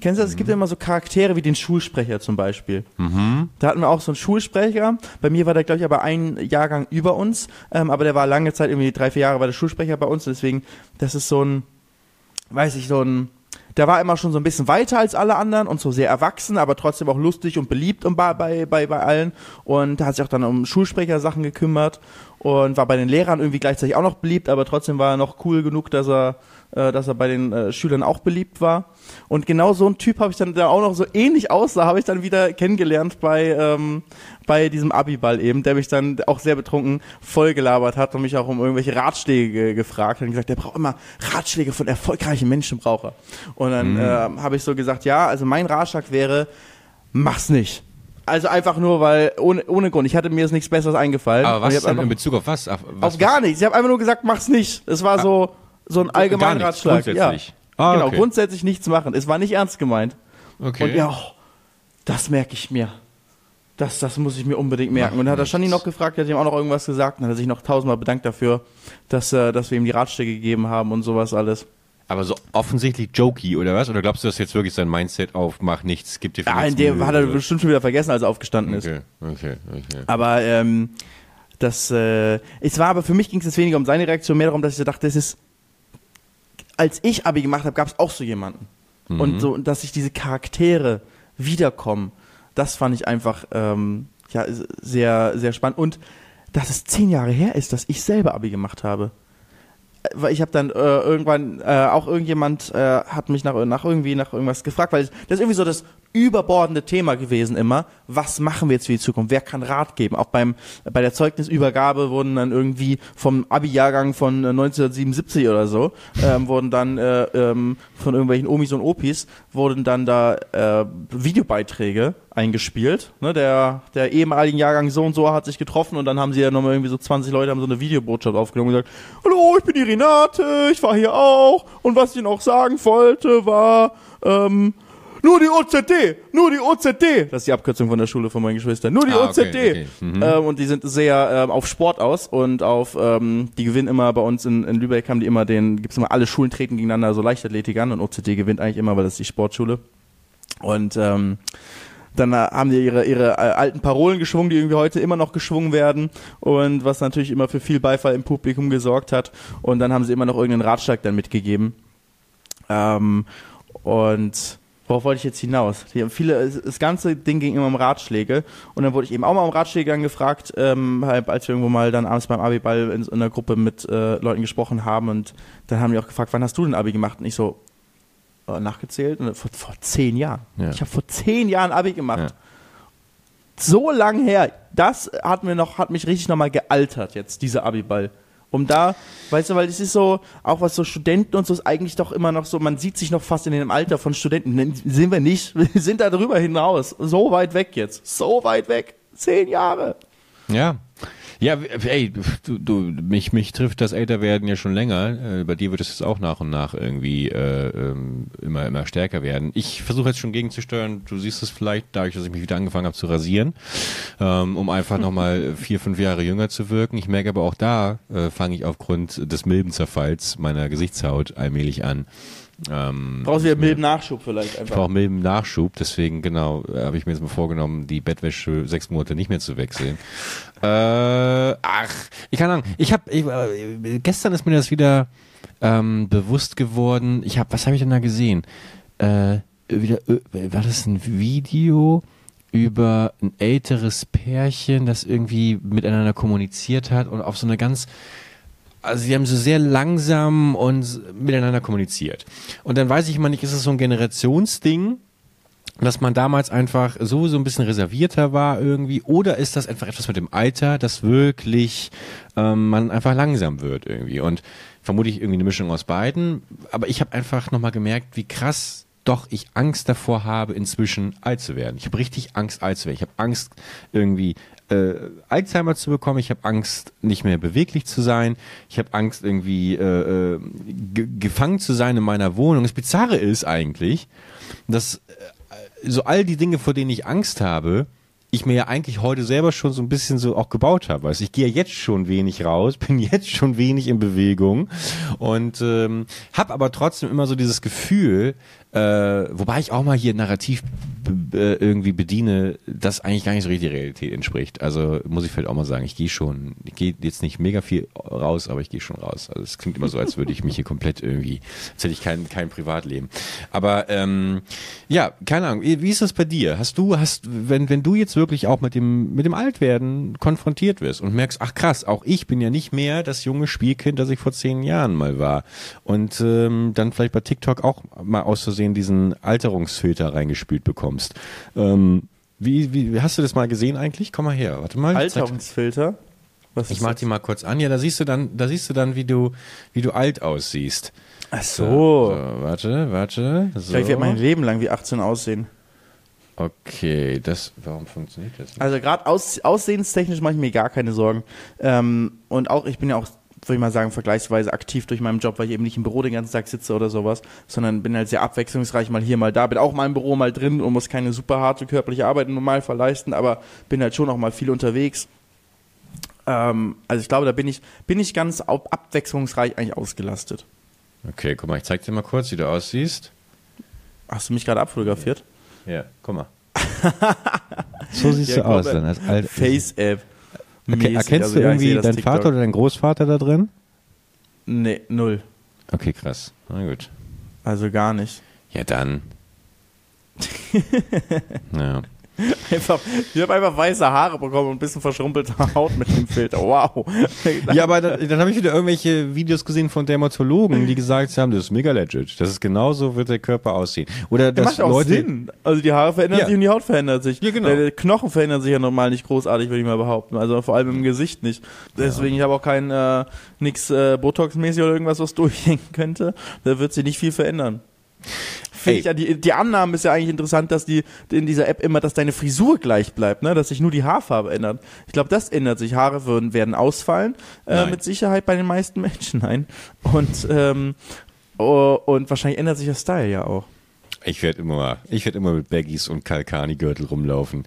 Kennst du das? Es gibt ja immer so Charaktere wie den Schulsprecher zum Beispiel. Da hatten wir auch so einen Schulsprecher. Bei mir war der, glaube ich, aber ein Jahrgang über uns. Ähm, aber der war lange Zeit, irgendwie drei, vier Jahre war der Schulsprecher bei uns. Deswegen, das ist so ein, weiß ich, so ein, der war immer schon so ein bisschen weiter als alle anderen und so sehr erwachsen, aber trotzdem auch lustig und beliebt und bei, bei, bei, bei allen. Und hat sich auch dann um Schulsprechersachen gekümmert und war bei den Lehrern irgendwie gleichzeitig auch noch beliebt, aber trotzdem war er noch cool genug, dass er, äh, dass er bei den äh, Schülern auch beliebt war. Und genau so ein Typ habe ich dann, der auch noch so ähnlich aussah, habe ich dann wieder kennengelernt bei, ähm, bei diesem Abiball eben, der mich dann auch sehr betrunken vollgelabert hat und mich auch um irgendwelche Ratschläge gefragt hat und gesagt, der braucht immer Ratschläge von erfolgreichen Menschen braucht er. Und dann mhm. äh, habe ich so gesagt, ja, also mein Ratschlag wäre, mach's nicht. Also einfach nur, weil, ohne, ohne Grund. Ich hatte mir jetzt nichts Besseres eingefallen. Aber was einfach, in Bezug auf was? Auf, was, auf gar nichts. Ich habe einfach nur gesagt, mach's nicht. Es war ah, so, so ein allgemeiner Ratschlag. Grundsätzlich. Ja. Ah, genau, okay. grundsätzlich nichts machen. Es war nicht ernst gemeint. Okay. Und ja, oh, das merke ich mir. Das, das muss ich mir unbedingt merken. Mach und dann hat er Shani noch gefragt, hat ihm auch noch irgendwas gesagt. Und hat er sich noch tausendmal bedankt dafür, dass, äh, dass wir ihm die Ratschläge gegeben haben und sowas alles. Aber so offensichtlich jokey, oder was? Oder glaubst du, das ist jetzt wirklich sein Mindset auf, mach nichts, gib dir in dem hat er bestimmt schon wieder vergessen, als er aufgestanden okay, ist. Okay, okay. Aber ähm, das, äh, es war aber für mich ging es jetzt weniger um seine Reaktion, mehr darum, dass ich so dachte, es ist, als ich Abi gemacht habe, gab es auch so jemanden. Mhm. Und so, dass sich diese Charaktere wiederkommen, das fand ich einfach ähm, ja, sehr, sehr spannend. Und dass es zehn Jahre her ist, dass ich selber Abi gemacht habe ich habe dann äh, irgendwann äh, auch irgendjemand äh, hat mich nach, nach irgendwie nach irgendwas gefragt, weil das ist irgendwie so das überbordende Thema gewesen immer. Was machen wir jetzt für die Zukunft? Wer kann Rat geben? Auch beim bei der Zeugnisübergabe wurden dann irgendwie vom Abi-Jahrgang von 1977 äh, oder so ähm, wurden dann äh, ähm, von irgendwelchen Omis und Opis wurden dann da äh, Videobeiträge eingespielt. Ne, der, der ehemaligen Jahrgang so und so hat sich getroffen und dann haben sie ja nochmal irgendwie so 20 Leute haben so eine Videobotschaft aufgenommen und gesagt, hallo, ich bin die Renate, ich war hier auch und was ich noch sagen wollte war, ähm, nur die OZD, nur die OZD. Das ist die Abkürzung von der Schule von meinen Geschwistern. Nur die ah, OZD. Okay, okay. Mhm. Ähm, und die sind sehr ähm, auf Sport aus und auf, ähm, die gewinnen immer bei uns in, in Lübeck haben die immer den, gibt's immer alle Schulen treten gegeneinander so Leichtathletik an und OZD gewinnt eigentlich immer, weil das ist die Sportschule. Und ähm, dann äh, haben die ihre, ihre äh, alten Parolen geschwungen, die irgendwie heute immer noch geschwungen werden und was natürlich immer für viel Beifall im Publikum gesorgt hat. Und dann haben sie immer noch irgendeinen Ratschlag dann mitgegeben. Ähm, und Worauf wollte ich jetzt hinaus? Viele, das ganze Ding ging immer um Ratschläge. Und dann wurde ich eben auch mal um Ratschläge angefragt, ähm, halt, als wir irgendwo mal dann abends beim Abi-Ball in, in einer Gruppe mit äh, Leuten gesprochen haben. Und dann haben die auch gefragt, wann hast du denn Abi gemacht? Und ich so, nachgezählt, und vor, vor zehn Jahren. Ja. Ich habe vor zehn Jahren Abi gemacht. Ja. So lang her. Das hat mir noch, hat mich richtig nochmal gealtert jetzt, dieser Abi-Ball. Um da, weißt du, weil es ist so, auch was so Studenten und so ist eigentlich doch immer noch so, man sieht sich noch fast in dem Alter von Studenten. Sind wir nicht. *laughs* Wir sind da drüber hinaus. So weit weg jetzt. So weit weg. Zehn Jahre. Ja. Ja, ey, du, du, mich, mich trifft das Älterwerden ja schon länger. Äh, bei dir wird es jetzt auch nach und nach irgendwie äh, ähm, immer, immer stärker werden. Ich versuche jetzt schon gegenzusteuern, du siehst es vielleicht, dadurch, dass ich mich wieder angefangen habe zu rasieren, ähm, um einfach nochmal vier, fünf Jahre jünger zu wirken. Ich merke aber auch da, äh, fange ich aufgrund des milden Zerfalls meiner Gesichtshaut allmählich an, ähm, Brauchst wieder milden Nachschub vielleicht einfach. Ich brauche milden Nachschub, deswegen genau äh, habe ich mir jetzt mal vorgenommen, die Bettwäsche sechs Monate nicht mehr zu wechseln. äh, ach, ich kann sagen, ich habe äh, gestern ist mir das wieder ähm, bewusst geworden. Ich habe, was habe ich denn da gesehen? Äh, wieder, äh, war das ein Video? über ein älteres Pärchen, das irgendwie miteinander kommuniziert hat und auf so eine ganz also sie haben so sehr langsam und miteinander kommuniziert. Und dann weiß ich immer nicht, ist es so ein Generationsding, dass man damals einfach so so ein bisschen reservierter war irgendwie, oder ist das einfach etwas mit dem Alter, dass wirklich ähm, man einfach langsam wird irgendwie und vermutlich irgendwie eine Mischung aus beiden. Aber ich habe einfach nochmal gemerkt, wie krass doch ich Angst davor habe, inzwischen alt zu werden. Ich habe richtig Angst, alt zu werden. Ich habe Angst, irgendwie äh, Alzheimer zu bekommen. Ich habe Angst, nicht mehr beweglich zu sein. Ich habe Angst, irgendwie äh, äh gefangen zu sein in meiner Wohnung. Das Bizarre ist eigentlich, dass äh, so all die Dinge, vor denen ich Angst habe, ich mir ja eigentlich heute selber schon so ein bisschen so auch gebaut habe. Also ich gehe jetzt schon wenig raus, *laughs* bin jetzt schon wenig in Bewegung und ähm, habe aber trotzdem immer so dieses Gefühl, äh, wobei ich auch mal hier narrativ irgendwie bediene, das eigentlich gar nicht so richtig der Realität entspricht. Also muss ich vielleicht auch mal sagen, ich gehe schon, ich gehe jetzt nicht mega viel raus, aber ich gehe schon raus. Also es klingt immer so, als würde ich mich hier komplett irgendwie, als hätte ich kein, kein Privatleben. Aber ähm, ja, keine Ahnung, wie ist das bei dir? Hast du, hast, wenn, wenn du jetzt wirklich auch mit dem, mit dem Altwerden konfrontiert wirst und merkst, ach krass, auch ich bin ja nicht mehr das junge Spielkind, das ich vor zehn Jahren mal war. Und ähm, dann vielleicht bei TikTok auch mal auszusehen diesen Alterungsfilter reingespült bekommst. Ähm, wie, wie hast du das mal gesehen eigentlich? Komm mal her, warte mal. Alterungsfilter? Was ich mach die mal kurz an. Ja, da siehst du dann, da siehst du dann, wie du, wie du alt aussiehst. Ach so. so warte, warte. So. Vielleicht wird mein Leben lang wie 18 aussehen. Okay, das, warum funktioniert das nicht? Also gerade aus, aussehenstechnisch mache ich mir gar keine Sorgen. Ähm, und auch, ich bin ja auch, würde ich mal sagen, vergleichsweise aktiv durch meinen Job, weil ich eben nicht im Büro den ganzen Tag sitze oder sowas, sondern bin halt sehr abwechslungsreich, mal hier, mal da, bin auch mal im Büro, mal drin und muss keine super harte körperliche Arbeit im Normalfall leisten, aber bin halt schon auch mal viel unterwegs. Ähm, also ich glaube, da bin ich, bin ich ganz abwechslungsreich eigentlich ausgelastet. Okay, guck mal, ich zeig dir mal kurz, wie du aussiehst. Hast du mich gerade abfotografiert? Ja, guck mal. *laughs* so siehst ja, du aus dann als alt. Face-App. Okay, erkennst also, du irgendwie ja, deinen Vater oder deinen Großvater da drin? Nee, null. Okay, krass. Na gut. Also gar nicht. Ja, dann. *laughs* ja. *laughs* Einfach, ich habe einfach weiße Haare bekommen und ein bisschen verschrumpelte Haut mit dem Filter. Wow. ja, aber dann, dann habe ich wieder irgendwelche Videos gesehen von Dermatologen, die gesagt haben, das ist mega legit. Das ist genauso wird der Körper aussehen. Oder das macht auch Leute, Sinn. Also die Haare verändern ja. sich und die Haut verändert sich. Ja, genau. Der Knochen verändern sich ja normal nicht großartig, würde ich mal behaupten. Also vor allem im Gesicht nicht. Deswegen, ja. ich habe auch kein äh, nix äh, Botox-mäßig oder irgendwas, was durchhängen könnte. Da wird sich nicht viel verändern finde ich ja, die, die Annahme ist ja eigentlich interessant, dass die in dieser App immer, dass deine Frisur gleich bleibt, ne? dass sich nur die Haarfarbe ändert. Ich glaube, das ändert sich. Haare würden, werden ausfallen, äh, mit Sicherheit bei den meisten *laughs* Menschen. Nein. Und, ähm, oh, und wahrscheinlich ändert sich der Style ja auch. Ich werde immer, ich werde immer mit Baggies und Kalkani-Gürtel rumlaufen.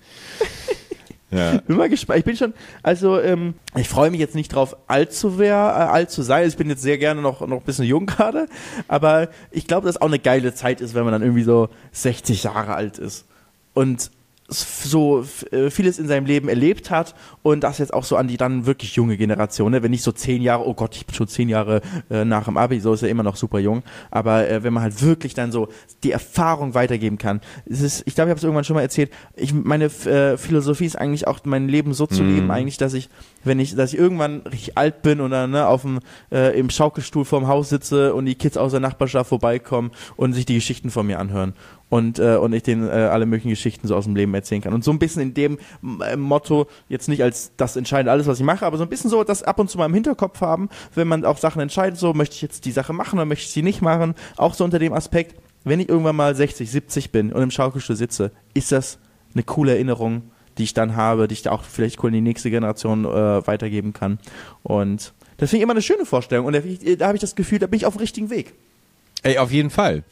Ja. *laughs* Bin mal gespannt. Ich bin schon, also ähm, ich freue mich jetzt nicht drauf, alt zu, wär, äh, alt zu sein. Ich bin jetzt sehr gerne noch, noch ein bisschen jung *laughs* gerade. Aber ich glaube, dass auch eine geile Zeit ist, wenn man dann irgendwie so 60 Jahre alt ist. Und so äh, vieles in seinem Leben erlebt hat und das jetzt auch so an die dann wirklich junge Generation, ne? wenn nicht so zehn Jahre, oh Gott, ich bin schon zehn Jahre äh, nach dem Abi, so ist er immer noch super jung, aber äh, wenn man halt wirklich dann so die Erfahrung weitergeben kann, es ist, ich glaube, ich habe es irgendwann schon mal erzählt, ich, meine äh, Philosophie ist eigentlich auch mein Leben so zu mhm. leben, eigentlich, dass ich, wenn ich, dass ich irgendwann richtig alt bin oder ne, auf dem, äh, im Schaukelstuhl vorm Haus sitze und die Kids aus der Nachbarschaft vorbeikommen und sich die Geschichten von mir anhören und, äh, und ich denen äh, alle möglichen Geschichten so aus dem Leben erzählen kann. Und so ein bisschen in dem äh, Motto, jetzt nicht als das entscheidend alles, was ich mache, aber so ein bisschen so das ab und zu mal im Hinterkopf haben, wenn man auch Sachen entscheidet, so möchte ich jetzt die Sache machen oder möchte ich sie nicht machen, auch so unter dem Aspekt, wenn ich irgendwann mal 60, 70 bin und im Schaukelstuhl sitze, ist das eine coole Erinnerung, die ich dann habe, die ich da auch vielleicht cool in die nächste Generation äh, weitergeben kann. Und das finde ich immer eine schöne Vorstellung und da, da habe ich das Gefühl, da bin ich auf dem richtigen Weg. Ey, auf jeden Fall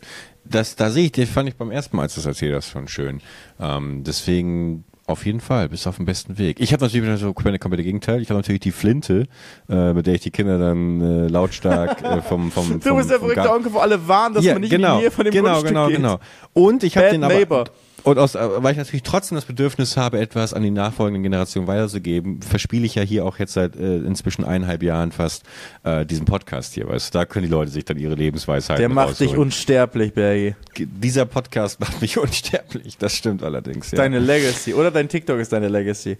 das, da sehe ich, den fand ich beim ersten Mal, als du das erzählt hast, schon schön. Ähm, deswegen auf jeden Fall, bist auf dem besten Weg. Ich habe natürlich so komplette Gegenteil. Ich habe natürlich die Flinte, äh, mit der ich die Kinder dann äh, lautstark äh, vom, vom, *laughs* vom Du bist der verrückte Onkel, wo alle warnen, dass ja, man nicht genau, in die Nähe von dem genau, Grundstück genau, geht. Genau, genau. Und ich habe den aber neighbor. Und aus, äh, weil ich natürlich trotzdem das Bedürfnis habe, etwas an die nachfolgenden Generationen weiterzugeben, verspiele ich ja hier auch jetzt seit äh, inzwischen eineinhalb Jahren fast äh, diesen Podcast hier, weißt du, da können die Leute sich dann ihre Lebensweisheit Der macht dich unsterblich, Bergi. Dieser Podcast *laughs* macht mich unsterblich, das stimmt allerdings. Ja. Deine Legacy, oder dein TikTok ist deine Legacy.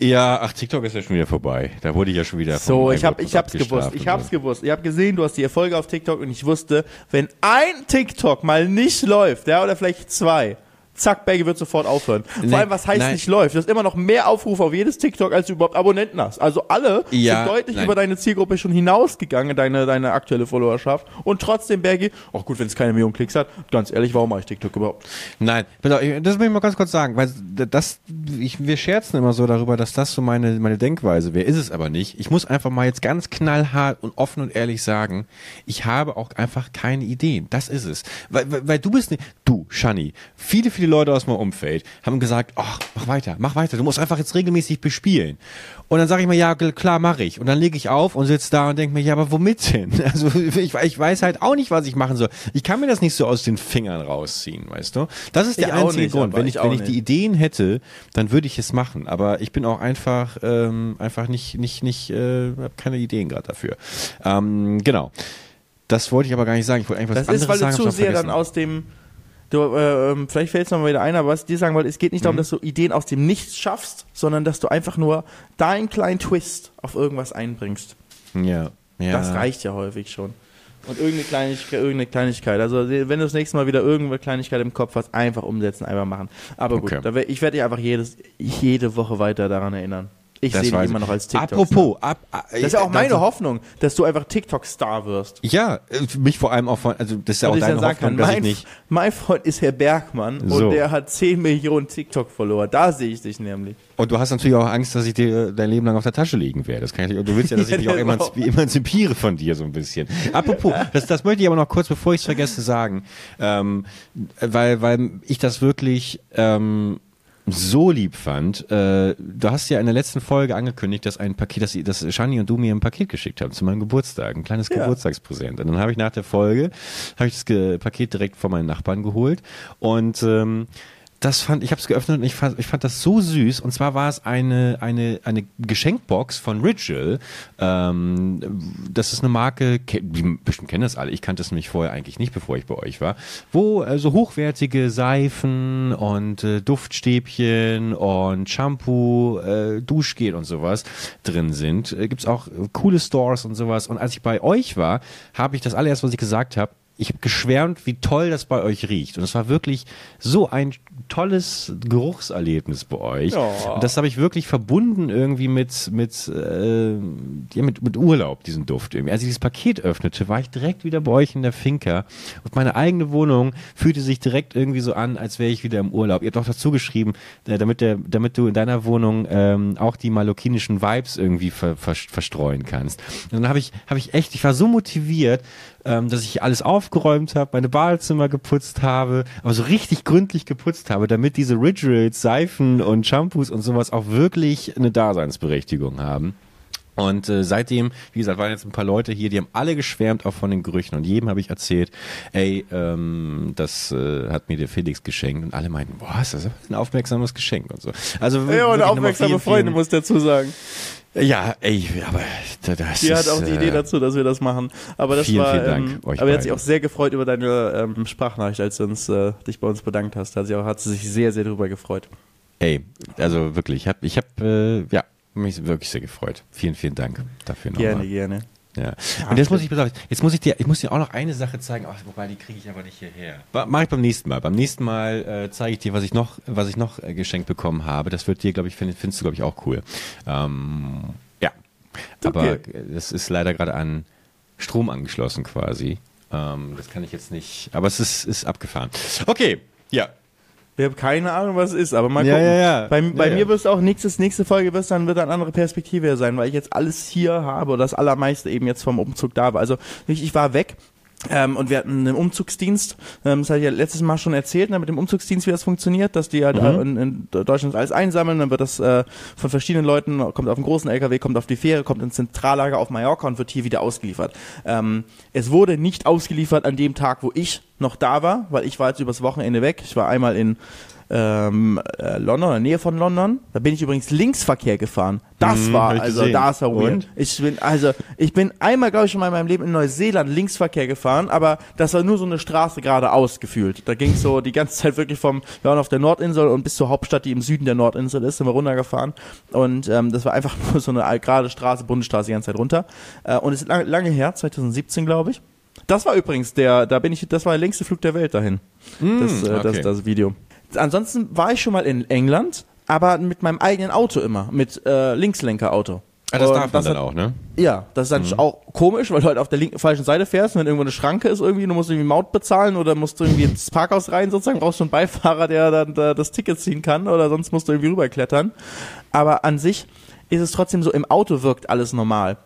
Ja, ach, TikTok ist ja schon wieder vorbei. Da wurde ich ja schon wieder So, ich hab, ich hab's gewusst. Ich hab's so. gewusst. Ich hab gesehen, du hast die Erfolge auf TikTok und ich wusste, wenn ein TikTok mal nicht läuft, ja, oder vielleicht zwei, zack, Baggy wird sofort aufhören. Vor nee, allem, was heißt nein. nicht läuft? Du hast immer noch mehr Aufrufe auf jedes TikTok, als du überhaupt Abonnenten hast. Also alle ja, sind deutlich nein. über deine Zielgruppe schon hinausgegangen, deine, deine aktuelle Followerschaft. Und trotzdem, Baggy, auch gut, wenn es keine Million Klicks hat, ganz ehrlich, warum mache ich TikTok überhaupt? Nein, das will ich mal ganz kurz sagen, weil das, ich, wir scherzen immer so darüber, dass das so meine, meine Denkweise wäre. Ist es aber nicht. Ich muss einfach mal jetzt ganz knallhart und offen und ehrlich sagen, ich habe auch einfach keine Ideen. Das ist es. Weil, weil, weil du bist, ne, du, Shani, viele, viele viele Leute aus meinem Umfeld haben gesagt, ach, mach weiter, mach weiter, du musst einfach jetzt regelmäßig bespielen. Und dann sage ich mir, ja, klar, mache ich. Und dann lege ich auf und sitze da und denke mir, ja, aber womit denn? *laughs* Also ich, ich weiß halt auch nicht, was ich machen soll. Ich kann mir das nicht so aus den Fingern rausziehen, weißt du? Das ist der Ich einzige nicht, Grund. Wenn ich, wenn ich die. Ideen hätte, dann würde ich es machen. Aber ich bin auch einfach, ähm, einfach nicht, nicht, nicht, äh, habe keine Ideen gerade dafür. Ähm, genau. Das wollte ich aber gar nicht sagen. Ich wollte eigentlich was Das anderes ist, weil du sagen. zu sehr dann aus dem. Du, äh, ähm, vielleicht fällt es nochmal wieder ein, aber was ich dir sagen wollte, es geht nicht Mhm. darum, dass du Ideen aus dem Nichts schaffst, sondern dass du einfach nur deinen kleinen Twist auf irgendwas einbringst. Ja. ja. Das reicht ja häufig schon. Und irgendeine Kleinigkeit, irgendeine Kleinigkeit. Also wenn du das nächste Mal wieder irgendeine Kleinigkeit im Kopf hast, einfach umsetzen, einfach machen. Aber gut, Okay. ich werde dich einfach jedes, jede Woche weiter daran erinnern. Ich sehe dich immer ich. noch als TikTok. Apropos, ab, Das ist ja auch meine Hoffnung, dass du einfach TikTok-Star wirst. Ja, äh, mich vor allem auch von, also das ist ja auch ich deine Hoffnung, kann, dass ich mein, nicht. mein Freund ist Herr Bergmann So. und der hat 10 Millionen TikTok-Follower. Da sehe ich dich nämlich. Und du hast natürlich auch Angst, dass ich dir dein Leben lang auf der Tasche liegen werde. Das kann ich, und du willst ja, dass ich *laughs* Ja, mich auch genau. emanzi- emanzipiere von dir so ein bisschen. Apropos, *laughs* das, das möchte ich aber noch kurz, bevor ich es vergesse, sagen, ähm, weil, weil ich das wirklich ähm, so lieb fand. Äh, du hast ja in der letzten Folge angekündigt, dass ein Paket, dass, dass Shani und du mir ein Paket geschickt haben zu meinem Geburtstag, ein kleines Ja. Geburtstagspräsent. Und dann habe ich nach der Folge habe ich das Paket direkt von meinen Nachbarn geholt und ähm, das fand ich habe es geöffnet und ich fand, ich fand das so süß. Und zwar war es eine eine eine Geschenkbox von Ritual. Ähm, das ist eine Marke ke- die bestimmt kennen das alle. Ich kannte es nämlich vorher eigentlich nicht bevor ich bei euch war. Wo äh, so hochwertige Seifen und äh, Duftstäbchen und Shampoo äh, Duschgel und sowas drin sind. Äh, gibt's auch coole Stores und sowas. Und als ich bei euch war habe ich das allererst was ich gesagt habe ich habe geschwärmt, wie toll das bei euch riecht. Und es war wirklich so ein tolles Geruchserlebnis bei euch. Ja. Und das habe ich wirklich verbunden irgendwie mit, mit, äh, ja, mit, mit Urlaub, diesen Duft irgendwie. Als ich dieses Paket öffnete, war ich direkt wieder bei euch in der Finca. Und meine eigene Wohnung fühlte sich direkt irgendwie so an, als wäre ich wieder im Urlaub. Ihr habt auch dazu geschrieben, äh, damit, der, damit du in deiner Wohnung ähm, auch die malokinischen Vibes irgendwie ver, ver, verstreuen kannst. Und dann habe ich, habe ich echt, ich war so motiviert, ähm, dass ich alles aufgeräumt habe, meine Badezimmer geputzt habe, aber so richtig gründlich geputzt habe, damit diese Rituals, Seifen und Shampoos und sowas auch wirklich eine Daseinsberechtigung haben. Und äh, seitdem, wie gesagt, waren jetzt ein paar Leute hier, die haben alle geschwärmt auch von den Gerüchen und jedem habe ich erzählt, ey, ähm, das äh, hat mir der Felix geschenkt und alle meinten, boah, ist das ein aufmerksames Geschenk und so. Also Ja, und aufmerksame vielen, Freunde, muss dazu sagen. Ja, ey, aber da- das Die ist, hat auch die äh, Idee dazu, dass wir das machen. Aber das vielen, war, vielen Dank ähm, euch aber er hat sich auch sehr gefreut über deine ähm, Sprachnachricht, als du uns, äh, dich bei uns bedankt hast. Hat sie, auch, hat sie sich sehr, sehr darüber gefreut. Ey, also wirklich, ich habe, ich hab, äh, ja, mich wirklich sehr gefreut. Vielen, vielen Dank dafür nochmal. Gerne, gerne. Ja. Und jetzt muss ich, jetzt muss ich dir, ich muss dir auch noch eine Sache zeigen, ach, wobei die kriege ich aber nicht hierher. Mach ich beim nächsten Mal. Beim nächsten Mal äh, zeige ich dir, was ich noch, was ich noch äh, geschenkt bekommen habe. Das wird dir, glaube ich, find, findest du, glaube ich, auch cool. Ähm, ja. Aber Okay. äh, das ist leider gerade an Strom angeschlossen quasi. Ähm, das kann ich jetzt nicht, aber es ist, ist abgefahren. Okay, ja. Wir haben keine Ahnung, was es ist, aber mal Ja, gucken. ja, ja. Bei, bei Ja, ja. mir wird es auch nächstes, nächste Folge wird dann wird eine andere Perspektive sein, weil ich jetzt alles hier habe oder das allermeiste eben jetzt vom Umzug da war. Also ich, ich war weg. Ähm, und wir hatten einen Umzugsdienst, ähm, das hatte ich ja letztes Mal schon erzählt, ne, mit dem Umzugsdienst, wie das funktioniert, dass die halt Mhm. in, in Deutschland alles einsammeln, dann wird das äh, von verschiedenen Leuten, kommt auf einen großen LKW, kommt auf die Fähre, kommt ins Zentrallager auf Mallorca und wird hier wieder ausgeliefert. Ähm, es wurde nicht ausgeliefert an dem Tag, wo ich noch da war, weil ich war jetzt übers Wochenende weg. Ich war einmal in ähm, äh, London, in der Nähe von London. Da bin ich übrigens Linksverkehr gefahren. Das Mhm, war, also gesehen. das war weird. Und? Ich bin, also, ich bin einmal, glaube ich, schon mal in meinem Leben in Neuseeland Linksverkehr gefahren, aber das war nur so eine Straße geradeaus gefühlt. Da ging so die ganze Zeit wirklich vom, wir waren auf der Nordinsel und bis zur Hauptstadt, die im Süden der Nordinsel ist, sind wir runtergefahren. Und ähm, das war einfach *laughs* nur so eine gerade Straße, Bundesstraße die ganze Zeit runter. Äh, und es ist lange, lange her, 2017, glaube ich. Das war übrigens der, da bin ich, das war der längste Flug der Welt dahin. das, äh, das, okay. das Video. Ansonsten war ich schon mal in England, aber mit meinem eigenen Auto immer, mit äh, Linkslenkerauto. Ah, das Und darf man dann hat- auch, ne? ja, das ist dann auch komisch, weil du halt auf der linken, falschen Seite fährst, und wenn irgendwo eine Schranke ist irgendwie, du musst irgendwie Maut bezahlen oder musst du irgendwie ins Parkhaus rein sozusagen, brauchst du einen Beifahrer, der dann da das Ticket ziehen kann oder sonst musst du irgendwie rüberklettern. Aber an sich ist es trotzdem so, im Auto wirkt alles normal.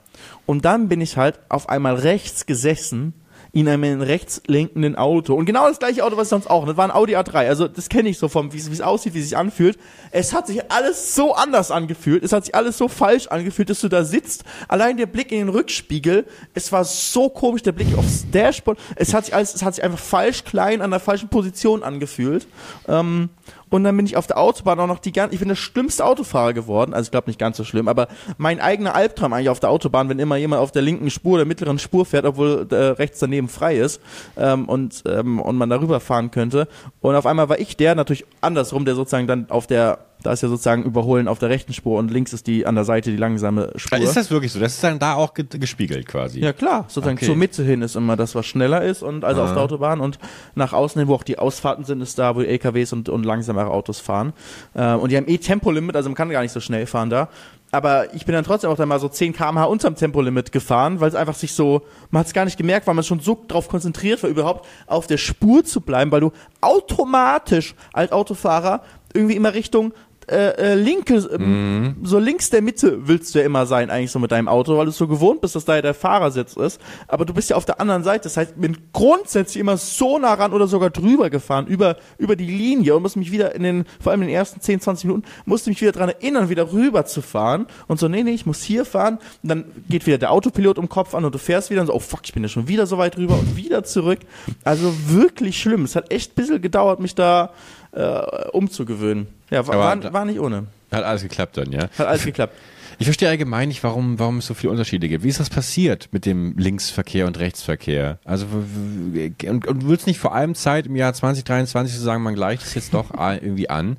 Und dann bin ich halt auf einmal rechts gesessen in einem rechts lenkenden Auto. Und genau das gleiche Auto, was sonst auch. Das war ein Audi A3. Also das kenne ich so vom, wie es aussieht, wie es sich anfühlt. Es hat sich alles so anders angefühlt. Es hat sich alles so falsch angefühlt, dass du da sitzt. Allein der Blick in den Rückspiegel. Es war so komisch, der Blick aufs Dashboard. Es hat sich alles, es hat sich einfach falsch klein an der falschen Position angefühlt. Ähm, und dann bin ich auf der Autobahn auch noch die ganze, ich bin der schlimmste Autofahrer geworden. Also ich glaube nicht ganz so schlimm, aber mein eigener Albtraum eigentlich auf der Autobahn, wenn immer jemand auf der linken Spur, der mittleren Spur fährt, obwohl äh, rechts daneben frei ist ähm, und, ähm, und man darüber fahren könnte. Und auf einmal war ich der, natürlich andersrum, der sozusagen dann auf der da ist ja sozusagen Überholen auf der rechten Spur und links ist die an der Seite die langsame Spur. Ist das wirklich so? Das ist dann da auch gespiegelt quasi. Ja klar, sozusagen okay. zur Mitte hin ist immer das, was schneller ist und also Aha. auf der Autobahn und nach außen hin, wo auch die Ausfahrten sind, ist da, wo die LKWs und, und langsamere Autos fahren. Äh, und die haben eh Tempolimit, also man kann gar nicht so schnell fahren da aber ich bin dann trotzdem auch dann mal so 10 km/h unterm Tempolimit gefahren, weil es einfach sich so, man hat es gar nicht gemerkt, weil man schon so drauf konzentriert war, überhaupt auf der Spur zu bleiben, weil du automatisch als Autofahrer irgendwie immer Richtung äh, äh, linke, äh, mhm. so links der Mitte willst du ja immer sein, eigentlich so mit deinem Auto, weil du so gewohnt bist, dass da ja der Fahrersitz ist. Aber du bist ja auf der anderen Seite. Das heißt, ich bin grundsätzlich immer so nah ran oder sogar drüber gefahren, über, über die Linie und musste mich wieder in den, vor allem in den ersten 10, 20 Minuten, musste mich wieder dran erinnern, wieder rüber zu fahren. Und so, nee, nee, ich muss hier fahren. Und dann geht wieder der Autopilot im Kopf an und du fährst wieder und so, oh fuck, ich bin ja schon wieder so weit rüber und wieder zurück. Also wirklich schlimm. Es hat echt ein bisschen gedauert, mich da äh, umzugewöhnen. Ja, war, war, war, nicht ohne. Hat alles geklappt dann, ja? Hat alles geklappt. Ich verstehe allgemein nicht, warum, warum es so viele Unterschiede gibt. Wie ist das passiert mit dem Linksverkehr und Rechtsverkehr? Also, und, und wird es nicht vor allem Zeit im Jahr 2023 zu sagen, man gleicht es jetzt doch *laughs* irgendwie an?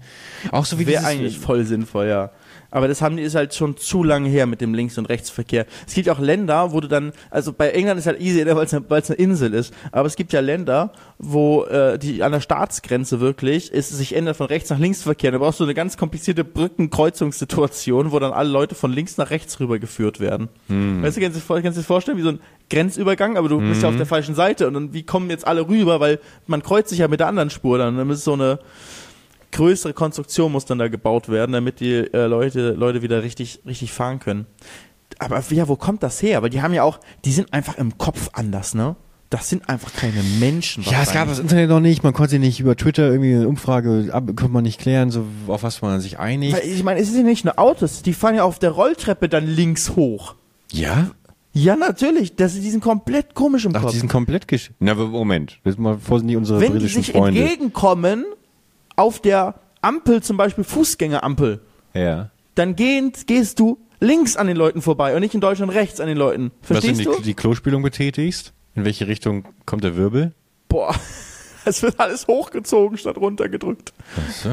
Auch so wie Wäre eigentlich voll sinnvoll, ja. Aber das haben die ist halt schon zu lange her mit dem Links- und Rechtsverkehr. Es gibt auch Länder, wo du dann, also bei England ist halt easy, *laughs* weil es eine, eine Insel ist. Aber es gibt ja Länder, wo äh, die an der Staatsgrenze wirklich es sich ändert von rechts nach links Verkehr. Da brauchst du eine ganz komplizierte Brückenkreuzungssituation, wo dann alle Leute von links nach rechts rübergeführt werden. Hm. Weißt du, kannst du, dir vorstellen, wie so ein Grenzübergang, aber du hm. bist ja auf der falschen Seite und dann wie kommen jetzt alle rüber, weil man kreuzt sich ja mit der anderen Spur dann. Dann ist es so eine größere Konstruktion muss dann da gebaut werden, damit die äh, Leute, Leute wieder richtig, richtig fahren können. Aber ja, wo kommt das her? Weil die haben ja auch, die sind einfach im Kopf anders, ne? Das sind einfach keine Menschen. Ja, es gab das Internet noch nicht. Man konnte nicht über Twitter irgendwie eine Umfrage, ab, konnte man nicht klären, so auf was man sich einigt. Weil, ich meine, es sind ja nicht nur Autos, die fahren ja auf der Rolltreppe dann links hoch. Ja? Ja, natürlich. Das, die sind komplett komisch im Ach, Kopf. die sind komplett gesch... Na, Moment. Das ist mal vorsichtig unsere Wenn die sich Freunde. entgegenkommen, auf der Ampel, zum Beispiel Fußgängerampel, ja. dann gehend, gehst du links an den Leuten vorbei und nicht in Deutschland rechts an den Leuten. Verstehst Was, du? Die, die Klospülung betätigst? In welche Richtung kommt der Wirbel? Boah. *laughs* *laughs* Es wird alles hochgezogen statt runtergedrückt. Ach so.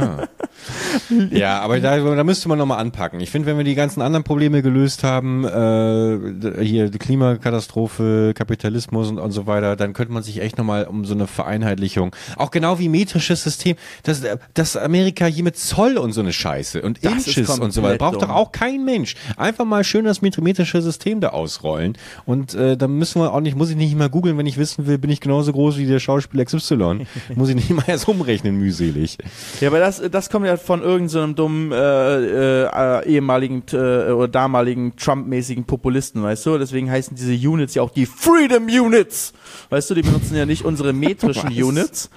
ja, aber da, da müsste man nochmal anpacken. Ich finde, wenn wir die ganzen anderen Probleme gelöst haben, äh, hier die Klimakatastrophe, Kapitalismus und, und so weiter, dann könnte man sich echt nochmal um so eine Vereinheitlichung, auch genau wie metrisches System, dass, dass Amerika hier mit Zoll und so eine Scheiße und das Inches und so weiter, braucht doch auch kein Mensch. Einfach mal schön das metrische System da ausrollen und äh, dann müssen wir auch nicht, muss ich nicht mal googeln, wenn ich wissen will, bin ich genauso groß wie der Schauspieler XY. *laughs* Muss ich nicht mal erst umrechnen, mühselig. Ja, aber das, das kommt ja von irgendeinem so dummen äh, äh, ehemaligen äh, oder damaligen Trump-mäßigen Populisten, weißt du? Deswegen heißen diese Units ja auch die Freedom Units. Weißt du, die benutzen ja nicht unsere metrischen *laughs* Units,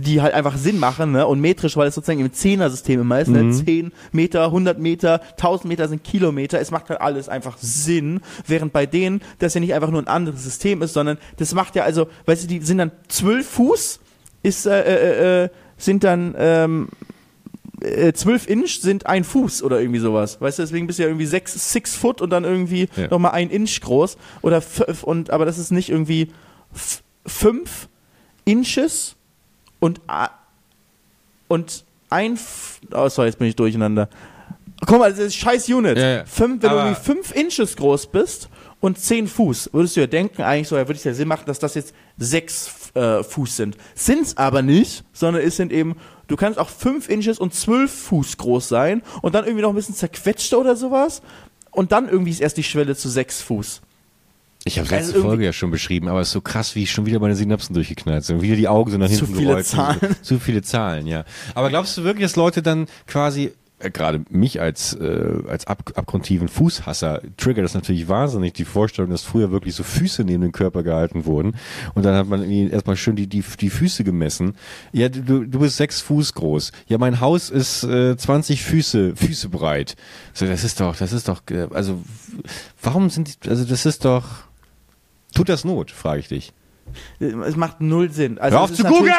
die halt einfach Sinn machen, ne? Und metrisch, weil es sozusagen im Zehner-System immer ist, ne? mhm. ne? 10 Meter, 100 Meter, 1000 Meter sind Kilometer. Es macht halt alles einfach Sinn. Während bei denen das ja nicht einfach nur ein anderes System ist, sondern das macht ja also, weißt du, die sind dann 12 Fuß ist, äh, äh, äh, sind dann ähm, äh, 12 Inch sind ein Fuß oder irgendwie sowas. Weißt du, deswegen bist du ja irgendwie 6 six Foot und dann irgendwie ja. nochmal ein Inch groß. Oder und aber das ist nicht irgendwie 5 Inches und und ein oh sorry, jetzt bin ich durcheinander. Guck mal, das ist scheiß Unit. Ja, ja. Fünf, wenn aber du irgendwie 5 Inches groß bist und 10 Fuß, würdest du ja denken, eigentlich so, ja, würde es ja Sinn machen, dass das jetzt 6 äh, Fuß sind. Sind's aber nicht, sondern es sind eben, du kannst auch 5 Inches und 12 Fuß groß sein und dann irgendwie noch ein bisschen zerquetschter oder sowas und dann irgendwie ist erst die Schwelle zu 6 Fuß. Ich habe letzte also Folge ja schon beschrieben, aber es ist so krass, wie ich schon wieder meine Synapsen durchgeknallt sind. Wieder die Augen so nach hinten Zu viele gerollt. Zahlen. Zu viele Zahlen, ja. Aber glaubst du wirklich, dass Leute dann quasi gerade mich als, äh, als ab, abgrundtiefen Fußhasser triggert das natürlich wahnsinnig, die Vorstellung, dass früher wirklich so Füße neben den Körper gehalten wurden. Und dann hat man irgendwie erstmal schön die, die, die Füße gemessen. Ja, du, du bist sechs Fuß groß. Ja, mein Haus ist äh, 20 Füße, Füße breit. So, das ist doch, das ist doch, äh, also warum sind die, also das ist doch, tut das Not, frage ich dich. Es macht null Sinn. Also Hör auf zu googeln!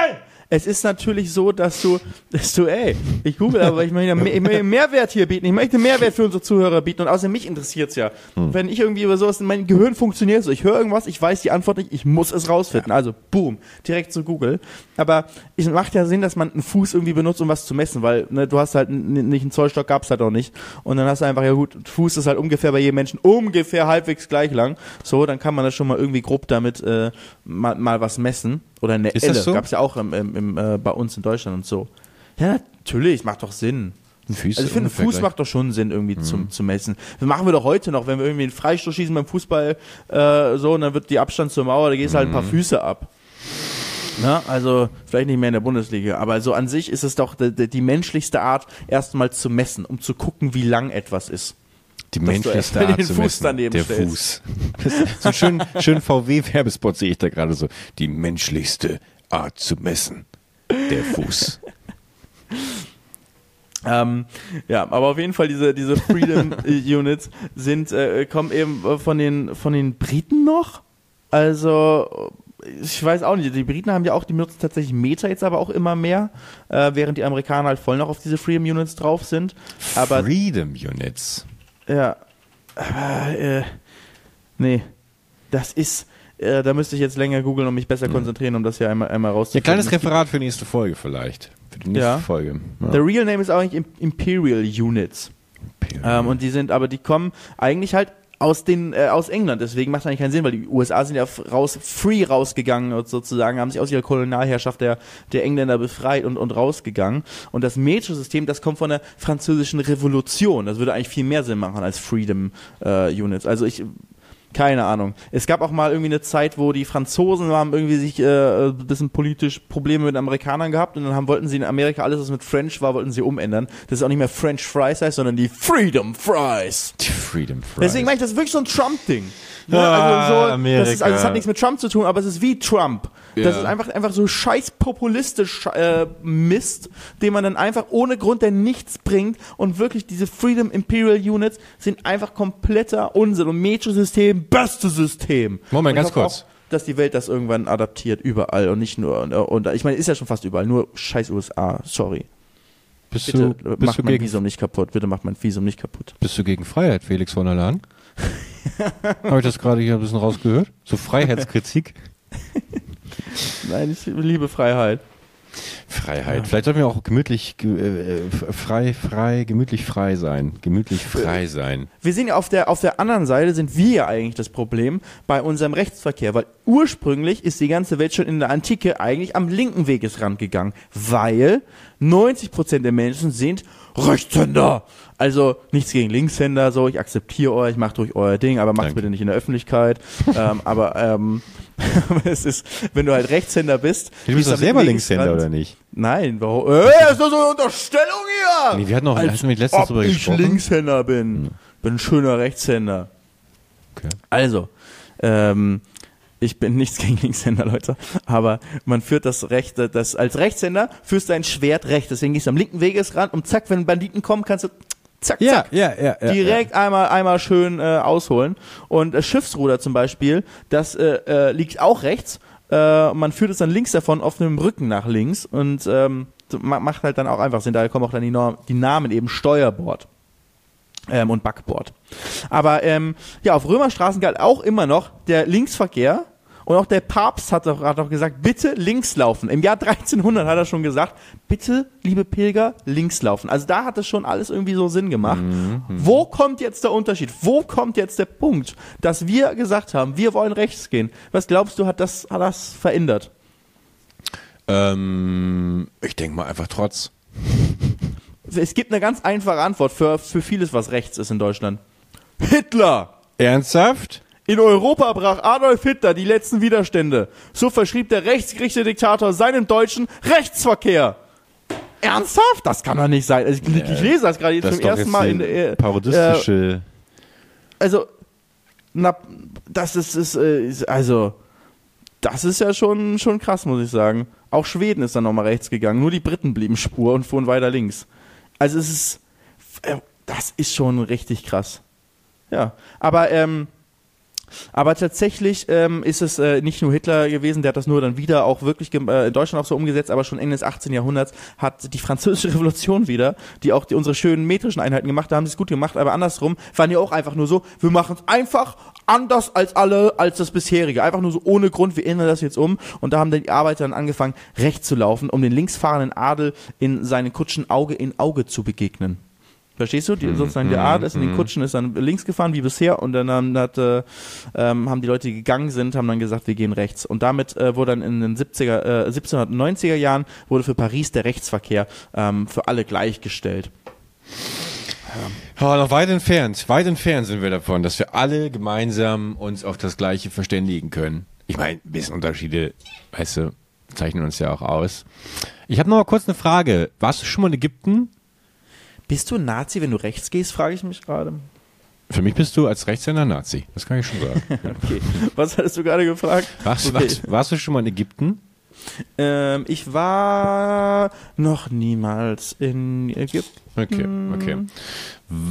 Es ist natürlich so, dass du, dass du, ey, ich google, aber ich möchte, mehr- ich möchte Mehrwert hier bieten. Ich möchte Mehrwert für unsere Zuhörer bieten und außerdem mich interessiert's ja. Hm. Wenn ich irgendwie über sowas, mein Gehirn funktioniert so, ich höre irgendwas, ich weiß die Antwort nicht, ich muss es rausfinden. Also, boom, direkt zu Google. Aber es macht ja Sinn, dass man einen Fuß irgendwie benutzt, um was zu messen, weil ne, du hast halt nicht einen Zollstock, gab's halt auch nicht. Und dann hast du einfach, ja gut, Fuß ist halt ungefähr bei jedem Menschen ungefähr halbwegs gleich lang. So, dann kann man das schon mal irgendwie grob damit äh, mal, mal was messen. Oder eine Ist Elle, so? gab's ja auch im, im, im, äh, bei uns in Deutschland und so. Ja, natürlich, macht doch Sinn. Füße Also ich finde, Fuß macht doch schon Sinn, irgendwie zum, zu messen. Das machen wir doch heute noch, wenn wir irgendwie einen Freistoß schießen beim Fußball, äh, so, und dann wird die Abstand zur Mauer, da gehst halt ein paar Füße ab. Na, also vielleicht nicht mehr in der Bundesliga, aber so an sich ist es doch die, die menschlichste Art, erstmal zu messen, um zu gucken, wie lang etwas ist. Die menschlichste Art den zu Fuß messen. daneben der stellst. Fuß. *laughs* so einen schönen, schönen VW-Werbespot sehe ich da gerade so. Die menschlichste Art zu messen. Der Fuß. Ähm, ja, aber auf jeden Fall diese, diese Freedom *laughs* Units sind, äh, kommen eben von den, von den Briten noch. Also, ich weiß auch nicht, die Briten haben ja auch, die benutzen tatsächlich Meter jetzt aber auch immer mehr, äh, während die Amerikaner halt voll noch auf diese Freedom Units drauf sind. Aber, Freedom Units. Ja, aber, äh, nee, das ist, äh, da müsste ich jetzt länger googeln und mich besser konzentrieren, um das hier einmal, einmal Ja, rauszufinden. kleines Es gibt- Referat für nächste Folge vielleicht. Für die nächste Ja. Folge. Ja. Der Real Name ist eigentlich Im- Imperial Units. Ähm, und die sind, aber die kommen eigentlich halt aus den äh, aus England, deswegen macht eigentlich keinen Sinn, weil die USA sind ja raus free rausgegangen und sozusagen, haben sich aus ihrer Kolonialherrschaft der der Engländer befreit und und rausgegangen und das Metro-System, das kommt von der französischen Revolution. Das würde eigentlich viel mehr Sinn machen als Freedom äh, Units. Also ich keine Ahnung. Es gab auch mal irgendwie eine Zeit, wo die Franzosen haben irgendwie sich äh, ein bisschen politisch Probleme mit Amerikanern gehabt und dann haben, wollten sie in Amerika alles, was mit French war, wollten sie umändern. Das ist auch nicht mehr French Fries heißt, sondern die Freedom Fries. Die Freedom Fries. Deswegen meine ich, das ist wirklich so ein Trump-Ding. Ne? Ah, also so, das, Amerika. ist, also das hat nichts mit Trump zu tun, aber es ist wie Trump. Das Ja. ist einfach, einfach so scheiß populistisch äh, Mist, den man dann einfach ohne Grund, der nichts bringt. Und wirklich diese Freedom Imperial Units sind einfach kompletter Unsinn. Und Metro-System, beste System. Moment, ganz kurz. Auch, dass die Welt das irgendwann adaptiert, überall und nicht nur, und, und ich meine, ist ja schon fast überall, nur scheiß USA, sorry. bist Bitte du, bist macht du mein gegen Visum nicht kaputt, bitte macht mein Visum nicht kaputt. Bist du gegen Freiheit, Felix von der Lahn? *laughs* Habe ich das gerade hier ein bisschen rausgehört? So Freiheitskritik? *laughs* *laughs* Nein, ich liebe Freiheit. Freiheit. Vielleicht sollten wir auch gemütlich, ge- äh, f- frei, frei, gemütlich frei sein. Gemütlich frei sein. Wir sehen ja auf der, auf der anderen Seite sind wir ja eigentlich das Problem bei unserem Rechtsverkehr, weil ursprünglich ist die ganze Welt schon in der Antike eigentlich am linken Wegesrand gegangen, weil 90% der Menschen sind Rechtshänder. Also nichts gegen Linkshänder, so ich akzeptiere euch, ich macht durch euer Ding, aber macht's Danke. bitte nicht in der Öffentlichkeit. ähm, *laughs* aber ähm, *laughs* es ist, wenn du halt Rechtshänder bist, Du bist doch selber Linkshänder, oder nicht? Nein, warum? Äh, das ist doch so eine Unterstellung hier! Nee, wir hatten noch- Als hatten wir letztens ob drüber ich gesprochen? Hm. Linkshänder bin. Bin ein schöner Rechtshänder. Okay. Also, ähm, ich bin nichts *laughs* gegen Linkshänder, Leute, aber man führt das Recht, das als Rechtshänder führst du ein Schwert recht. Deswegen gehst du am linken Wegesrand und zack, wenn Banditen kommen, kannst du zack, zack. ja, ja. ja Direkt einmal einmal schön äh, ausholen und das Schiffsruder zum Beispiel, das äh, äh, liegt auch rechts. Äh, man führt es dann links davon auf dem Rücken nach links und ähm, macht halt dann auch einfach Sinn. Daher kommen auch dann die, Norm, die Namen eben Steuerbord ähm, und Backbord. Aber ähm, ja, auf Römerstraßen galt auch immer noch der Linksverkehr. Und auch der Papst hat doch, hat doch gesagt, bitte links laufen. Im Jahr 1300 hat er schon gesagt, bitte, liebe Pilger, links laufen. Also da hat es schon alles irgendwie so Sinn gemacht. Wo kommt jetzt der Unterschied? Wo kommt jetzt der Punkt, dass wir gesagt haben, wir wollen rechts gehen? Was glaubst du, hat das, hat das verändert? Ähm, ich denke mal einfach trotz. *laughs* Es gibt eine ganz einfache Antwort für, für vieles, was rechts ist in Deutschland. Hitler! Ernsthaft? In Europa brach Adolf Hitler die letzten Widerstände. So verschrieb der rechtsgerichtete Diktator seinem Deutschen Rechtsverkehr. ernsthaft? Das kann doch nicht sein. Also ich, ich lese das gerade jetzt Das zum ersten jetzt Mal in die äh, parodistische. also na, das ist, ist, äh, ist also das ist ja schon schon krass, muss ich sagen. Auch Schweden ist dann nochmal rechts gegangen, nur die Briten blieben Spur und fuhren weiter links. Also es ist äh, das ist schon richtig krass. Ja, aber ähm, aber tatsächlich ähm, ist es äh, nicht nur Hitler gewesen, der hat das nur dann wieder auch wirklich äh, in Deutschland auch so umgesetzt, aber schon Ende des 18. Jahrhunderts hat die französische *laughs* Revolution wieder, die auch die, unsere schönen metrischen Einheiten gemacht haben, sie es gut gemacht, aber andersrum waren die auch einfach nur so, wir machen es einfach anders als alle, als das bisherige. Einfach nur so ohne Grund, wir ändern das jetzt um. Und da haben dann die Arbeiter dann angefangen, rechts zu laufen, um den linksfahrenden Adel in seinen Kutschen Auge in Auge zu begegnen. Verstehst du? Die, sozusagen der Adel ist in den Kutschen ist dann links gefahren wie bisher und dann haben, hat, äh, ähm, haben die Leute, die gegangen sind, haben dann gesagt, wir gehen rechts. Und damit äh, wurde dann in den 70er, äh, 1790er Jahren wurde für Paris der Rechtsverkehr ähm, für alle gleichgestellt. Oh, noch weit entfernt, weit entfernt sind wir davon, dass wir alle gemeinsam uns auf das Gleiche verständigen können. Ich meine, ein bisschen Unterschiede, weißt du, zeichnen uns ja auch aus. Ich habe noch mal kurz eine Frage. Warst du schon mal in Ägypten? Bist du ein Nazi, wenn du rechts gehst, frage ich mich gerade. Für mich bist du als Rechtshänder Nazi. Das kann ich schon sagen. *laughs* Okay. Was hattest du gerade gefragt? Warst, Okay. warst, warst du schon mal in Ägypten? Ähm, ich war noch niemals in Ägypten. Okay, okay.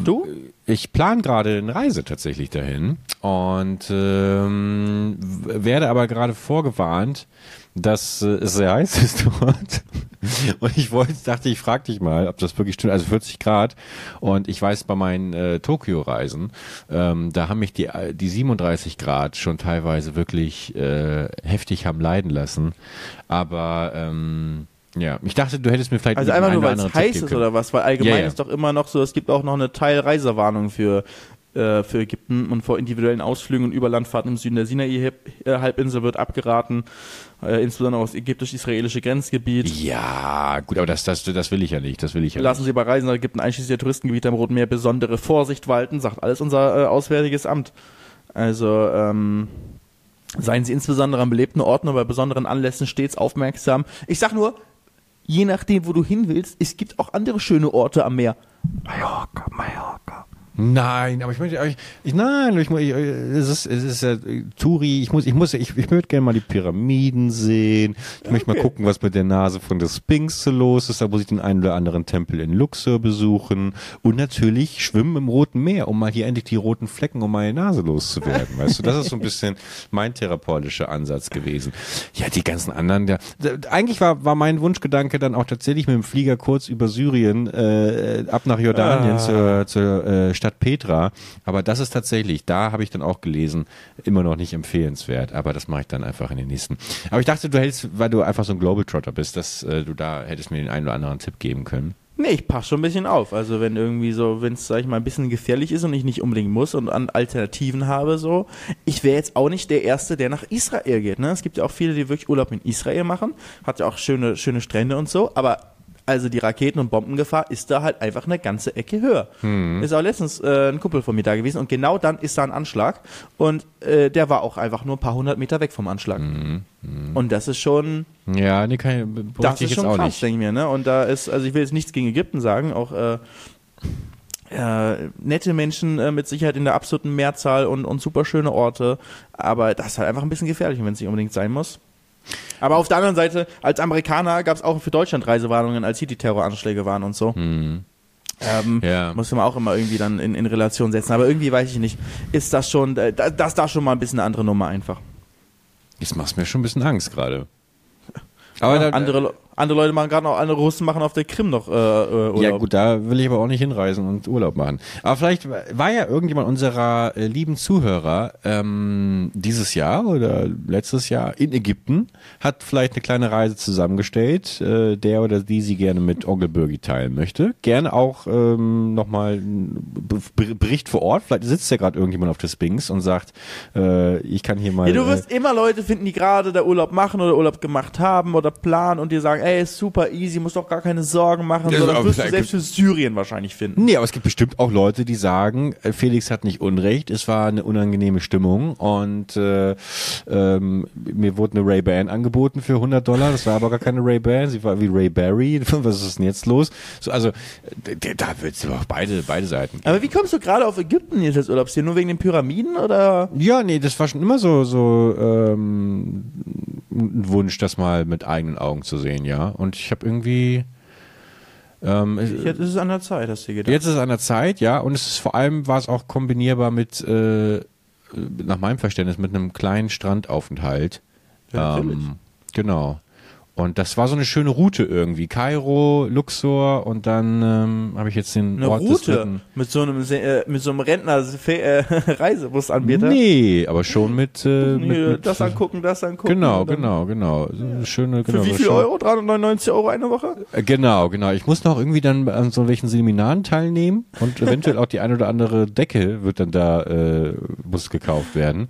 Du? Ich plane gerade eine Reise tatsächlich dahin und ähm, werde aber gerade vorgewarnt, dass äh, es sehr heiß ist dort. *laughs* Und ich wollte, dachte, ich frage dich mal, ob das wirklich stimmt. Also 40 Grad. Und ich weiß, bei meinen äh, Tokio-Reisen, ähm, da haben mich die, äh, die 37 Grad schon teilweise wirklich äh, heftig haben leiden lassen. Aber ähm, ja, ich dachte, du hättest mir vielleicht Also einfach nur, weil es heiß ist oder was? Weil allgemein Ja, ja. ist doch immer noch so, es gibt auch noch eine Teilreisewarnung für, äh, für Ägypten und vor individuellen Ausflügen und Überlandfahrten im Süden der Sinai-Halbinsel wird abgeraten, äh, insbesondere aus ägyptisch-israelische Grenzgebiet. Ja, gut, aber das, das, das will ich ja nicht. Das will ich ja Lassen nicht. Sie bei Reisen nach Ägypten einschließlich der Touristengebiete am Roten Meer besondere Vorsicht walten, sagt alles unser äh, Auswärtiges Amt. Also, ähm, seien Sie insbesondere an belebten Orten und bei besonderen Anlässen stets aufmerksam. Ich sag nur, je nachdem, wo du hin willst, es gibt auch andere schöne Orte am Meer. Mallorca, Mallorca. Nein, aber ich möchte, ich, ich nein, ich, ich, es ist, es ist ja Turi. Ich muss, ich muss, ich, ich würde gerne mal die Pyramiden sehen. Ich möchte mal Okay. gucken, was mit der Nase von der Sphinx los ist. Da muss ich den einen oder anderen Tempel in Luxor besuchen und natürlich schwimmen im Roten Meer, um mal hier endlich die roten Flecken um meine Nase loszuwerden. Weißt du, das ist so ein bisschen mein therapeutischer Ansatz gewesen. Ja, die ganzen anderen, ja, eigentlich war war mein Wunschgedanke dann auch tatsächlich mit dem Flieger kurz über Syrien äh, ab nach Jordanien Ah. zur, zur äh, Stadt Petra. Aber das ist tatsächlich, da habe ich dann auch gelesen, immer noch nicht empfehlenswert. Aber das mache ich dann einfach in den nächsten. Aber ich dachte, du hältst, weil du einfach so ein Globetrotter bist, dass äh, du da hättest mir den einen oder anderen Tipp geben können. Nee, ich passe schon ein bisschen auf. Also wenn irgendwie so, wenn es, sag ich mal, ein bisschen gefährlich ist und ich nicht unbedingt muss und an Alternativen habe, so, ich wäre jetzt auch nicht der Erste, der nach Israel geht. Ne? Es gibt ja auch viele, die wirklich Urlaub in Israel machen. Hat ja auch schöne, schöne Strände und so, aber also die Raketen- und Bombengefahr ist da halt einfach eine ganze Ecke höher. Ist auch letztens äh, ein Kumpel von mir da gewesen und genau dann ist da ein Anschlag und äh, der war auch einfach nur ein paar hundert Meter weg vom Anschlag. Und das ist schon, Ja, nee, kann ich, das ist schon krass, nicht. denke ich mir, ne? Und da ist, also ich will jetzt nichts gegen Ägypten sagen, auch äh, äh, nette Menschen äh, mit Sicherheit in der absoluten Mehrzahl und, und super schöne Orte, aber das ist halt einfach ein bisschen gefährlich, wenn es nicht unbedingt sein muss. Aber auf der anderen Seite, als Amerikaner gab es auch für Deutschland Reisewarnungen, als hier die Terroranschläge waren und so. Ähm, Ja. Muss man auch immer irgendwie dann in, in Relation setzen. Aber irgendwie weiß ich nicht, ist das schon, äh, da- das da schon mal ein bisschen eine andere Nummer einfach. Jetzt machst du mir schon ein bisschen Angst gerade. Aber da, andere, Le- andere Leute machen gerade noch, andere Russen machen auf der Krim noch äh, äh, Urlaub. Ja gut, da will ich aber auch nicht hinreisen und Urlaub machen. Aber vielleicht war ja irgendjemand unserer äh, lieben Zuhörer ähm, dieses Jahr oder letztes Jahr in Ägypten, hat vielleicht eine kleine Reise zusammengestellt, äh, der oder die sie gerne mit Onkel Birgi teilen möchte. Gerne auch ähm, nochmal Bericht vor Ort. Vielleicht sitzt ja gerade irgendjemand auf der Sphinx und sagt, äh, ich kann hier mal... Ja, du äh, wirst immer Leute finden, die gerade da Urlaub machen oder Urlaub gemacht haben oder planen und dir sagen, ey, ist super easy, muss doch gar keine Sorgen machen. Ja, So, das wirst du selbst für Syrien wahrscheinlich finden. Nee, aber es gibt bestimmt auch Leute, die sagen, äh, Felix hat nicht Unrecht, es war eine unangenehme Stimmung und äh, ähm, mir wurde eine Ray-Ban angeboten für 100 Dollar, das war aber gar keine Ray-Ban, sie war wie Ray Barry, *laughs* was ist denn jetzt los? So, also da wird es auch beide, beide Seiten geben. Aber wie kommst du gerade auf Ägypten jetzt als Urlaubsziel? Nur wegen den Pyramiden oder? Ja, nee, das war schon immer so, so ähm, ein Wunsch, das mal mit eigenen Augen zu sehen, ja. Und ich habe irgendwie ähm, Jetzt ist es an der Zeit, hast du dir gedacht. Jetzt ist es an der Zeit, ja, und es ist vor allem war es auch kombinierbar mit, äh, nach meinem Verständnis, mit einem kleinen Strandaufenthalt. Ja, ähm, genau. Und das war so eine schöne Route irgendwie. Kairo, Luxor und dann ähm, habe ich jetzt den Eine Ort Route mit so einem äh, mit so einem Rentner äh, *laughs* Reisebussanbieter. Nee, aber schon mit, äh, mit, Hier, mit das angucken, das angucken. Genau, genau, genau. So eine schöne, genau. Für wie viel Euro? 399 Euro eine Woche? Äh, Genau, genau. Ich muss noch irgendwie dann an so welchen Seminaren teilnehmen und eventuell auch die ein oder andere Decke wird dann da, äh, muss gekauft werden.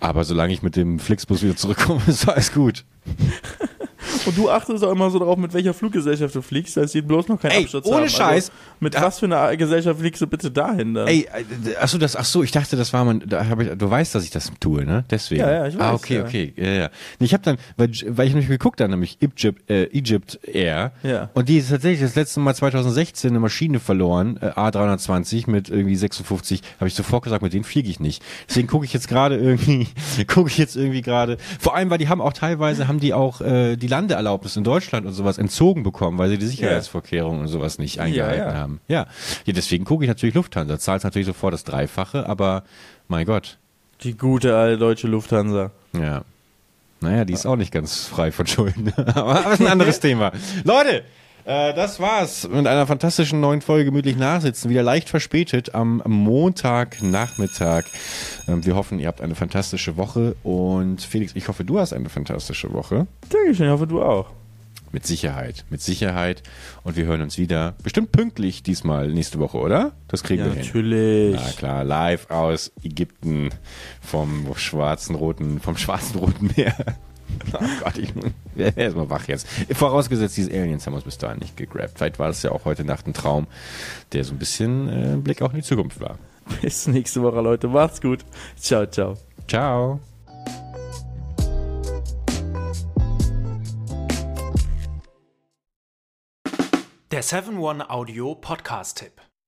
Aber solange ich mit dem Flixbus wieder zurückkomme, *laughs* ist alles gut. *laughs* Und du achtest auch immer so drauf, mit welcher Fluggesellschaft du fliegst, dass sie bloß noch keinen Ey, Absturz ohne haben. Scheiß. mit Ja. was für einer Gesellschaft fliegst du bitte dahin dann? Ey, äh, achso, das, ach so, ich dachte, das war man, da hab ich, du weißt, dass ich das tue, ne? Deswegen. Ja, ja, ich Ah, weiß, okay, ja. okay, ja, ja. Ich habe dann, weil, weil ich nämlich geguckt habe, nämlich Egypt, äh, Egypt Air. Ja. Und die ist tatsächlich das letzte Mal 2016 eine Maschine verloren, äh, A320 mit irgendwie 56, habe ich sofort gesagt, mit denen fliege ich nicht. Deswegen gucke ich jetzt gerade irgendwie, *laughs* gucke ich jetzt irgendwie gerade, vor allem, weil die haben auch teilweise, haben die auch äh, die Landeerlaubnis in Deutschland und sowas entzogen bekommen, weil sie die Sicherheitsvorkehrungen und sowas nicht eingehalten ja. haben. Ja. ja, deswegen gucke ich natürlich Lufthansa, zahlt natürlich sofort das Dreifache, aber mein Gott, Die gute alte deutsche Lufthansa. ja. Naja, die ist auch nicht ganz frei von Schulden. *laughs* aber das ist ein anderes *laughs* Thema. Leute, äh, das war's mit einer fantastischen neuen Folge Gemütlich Nachsitzen. Wieder leicht verspätet am Montagnachmittag. Ähm, wir hoffen, ihr habt eine fantastische Woche. Und Felix, ich hoffe, du hast eine fantastische Woche. Dankeschön, ich hoffe du auch. Mit Sicherheit, mit Sicherheit. Und wir hören uns wieder. Bestimmt pünktlich diesmal nächste Woche, oder? Das kriegen Ja, wir hin. natürlich. Na klar, live aus Ägypten vom schwarzen roten, vom schwarzen roten Meer. *laughs* Oh Gott, ich wer wer ist mal wach jetzt. Vorausgesetzt, diese Aliens haben uns bis dahin nicht gegrabt. Vielleicht war das ja auch heute Nacht ein Traum, der so ein bisschen äh, ein Blick auch in die Zukunft war. Bis nächste Woche, Leute. Macht's gut. Ciao, ciao. Ciao. Der 7-One-Audio-Podcast-Tipp.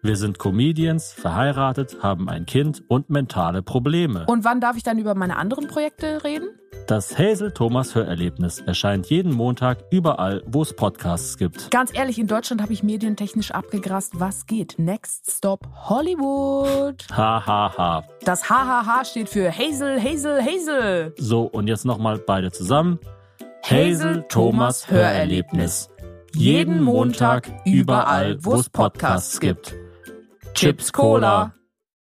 Wir sind Comedians, verheiratet, haben ein Kind und mentale Probleme. Und wann darf ich dann über meine anderen Projekte reden? Das Hazel Thomas Hörerlebnis erscheint jeden Montag überall, wo es Podcasts gibt. Ganz ehrlich, in Deutschland habe ich medientechnisch abgegrast. Was geht? Next Stop Hollywood. Ha ha ha. Das HHH steht für Hazel, Hazel, Hazel. So, und jetzt nochmal beide zusammen. Hazel Thomas Hörerlebnis. Jeden Montag überall, wo es Podcasts gibt. Chips Cola.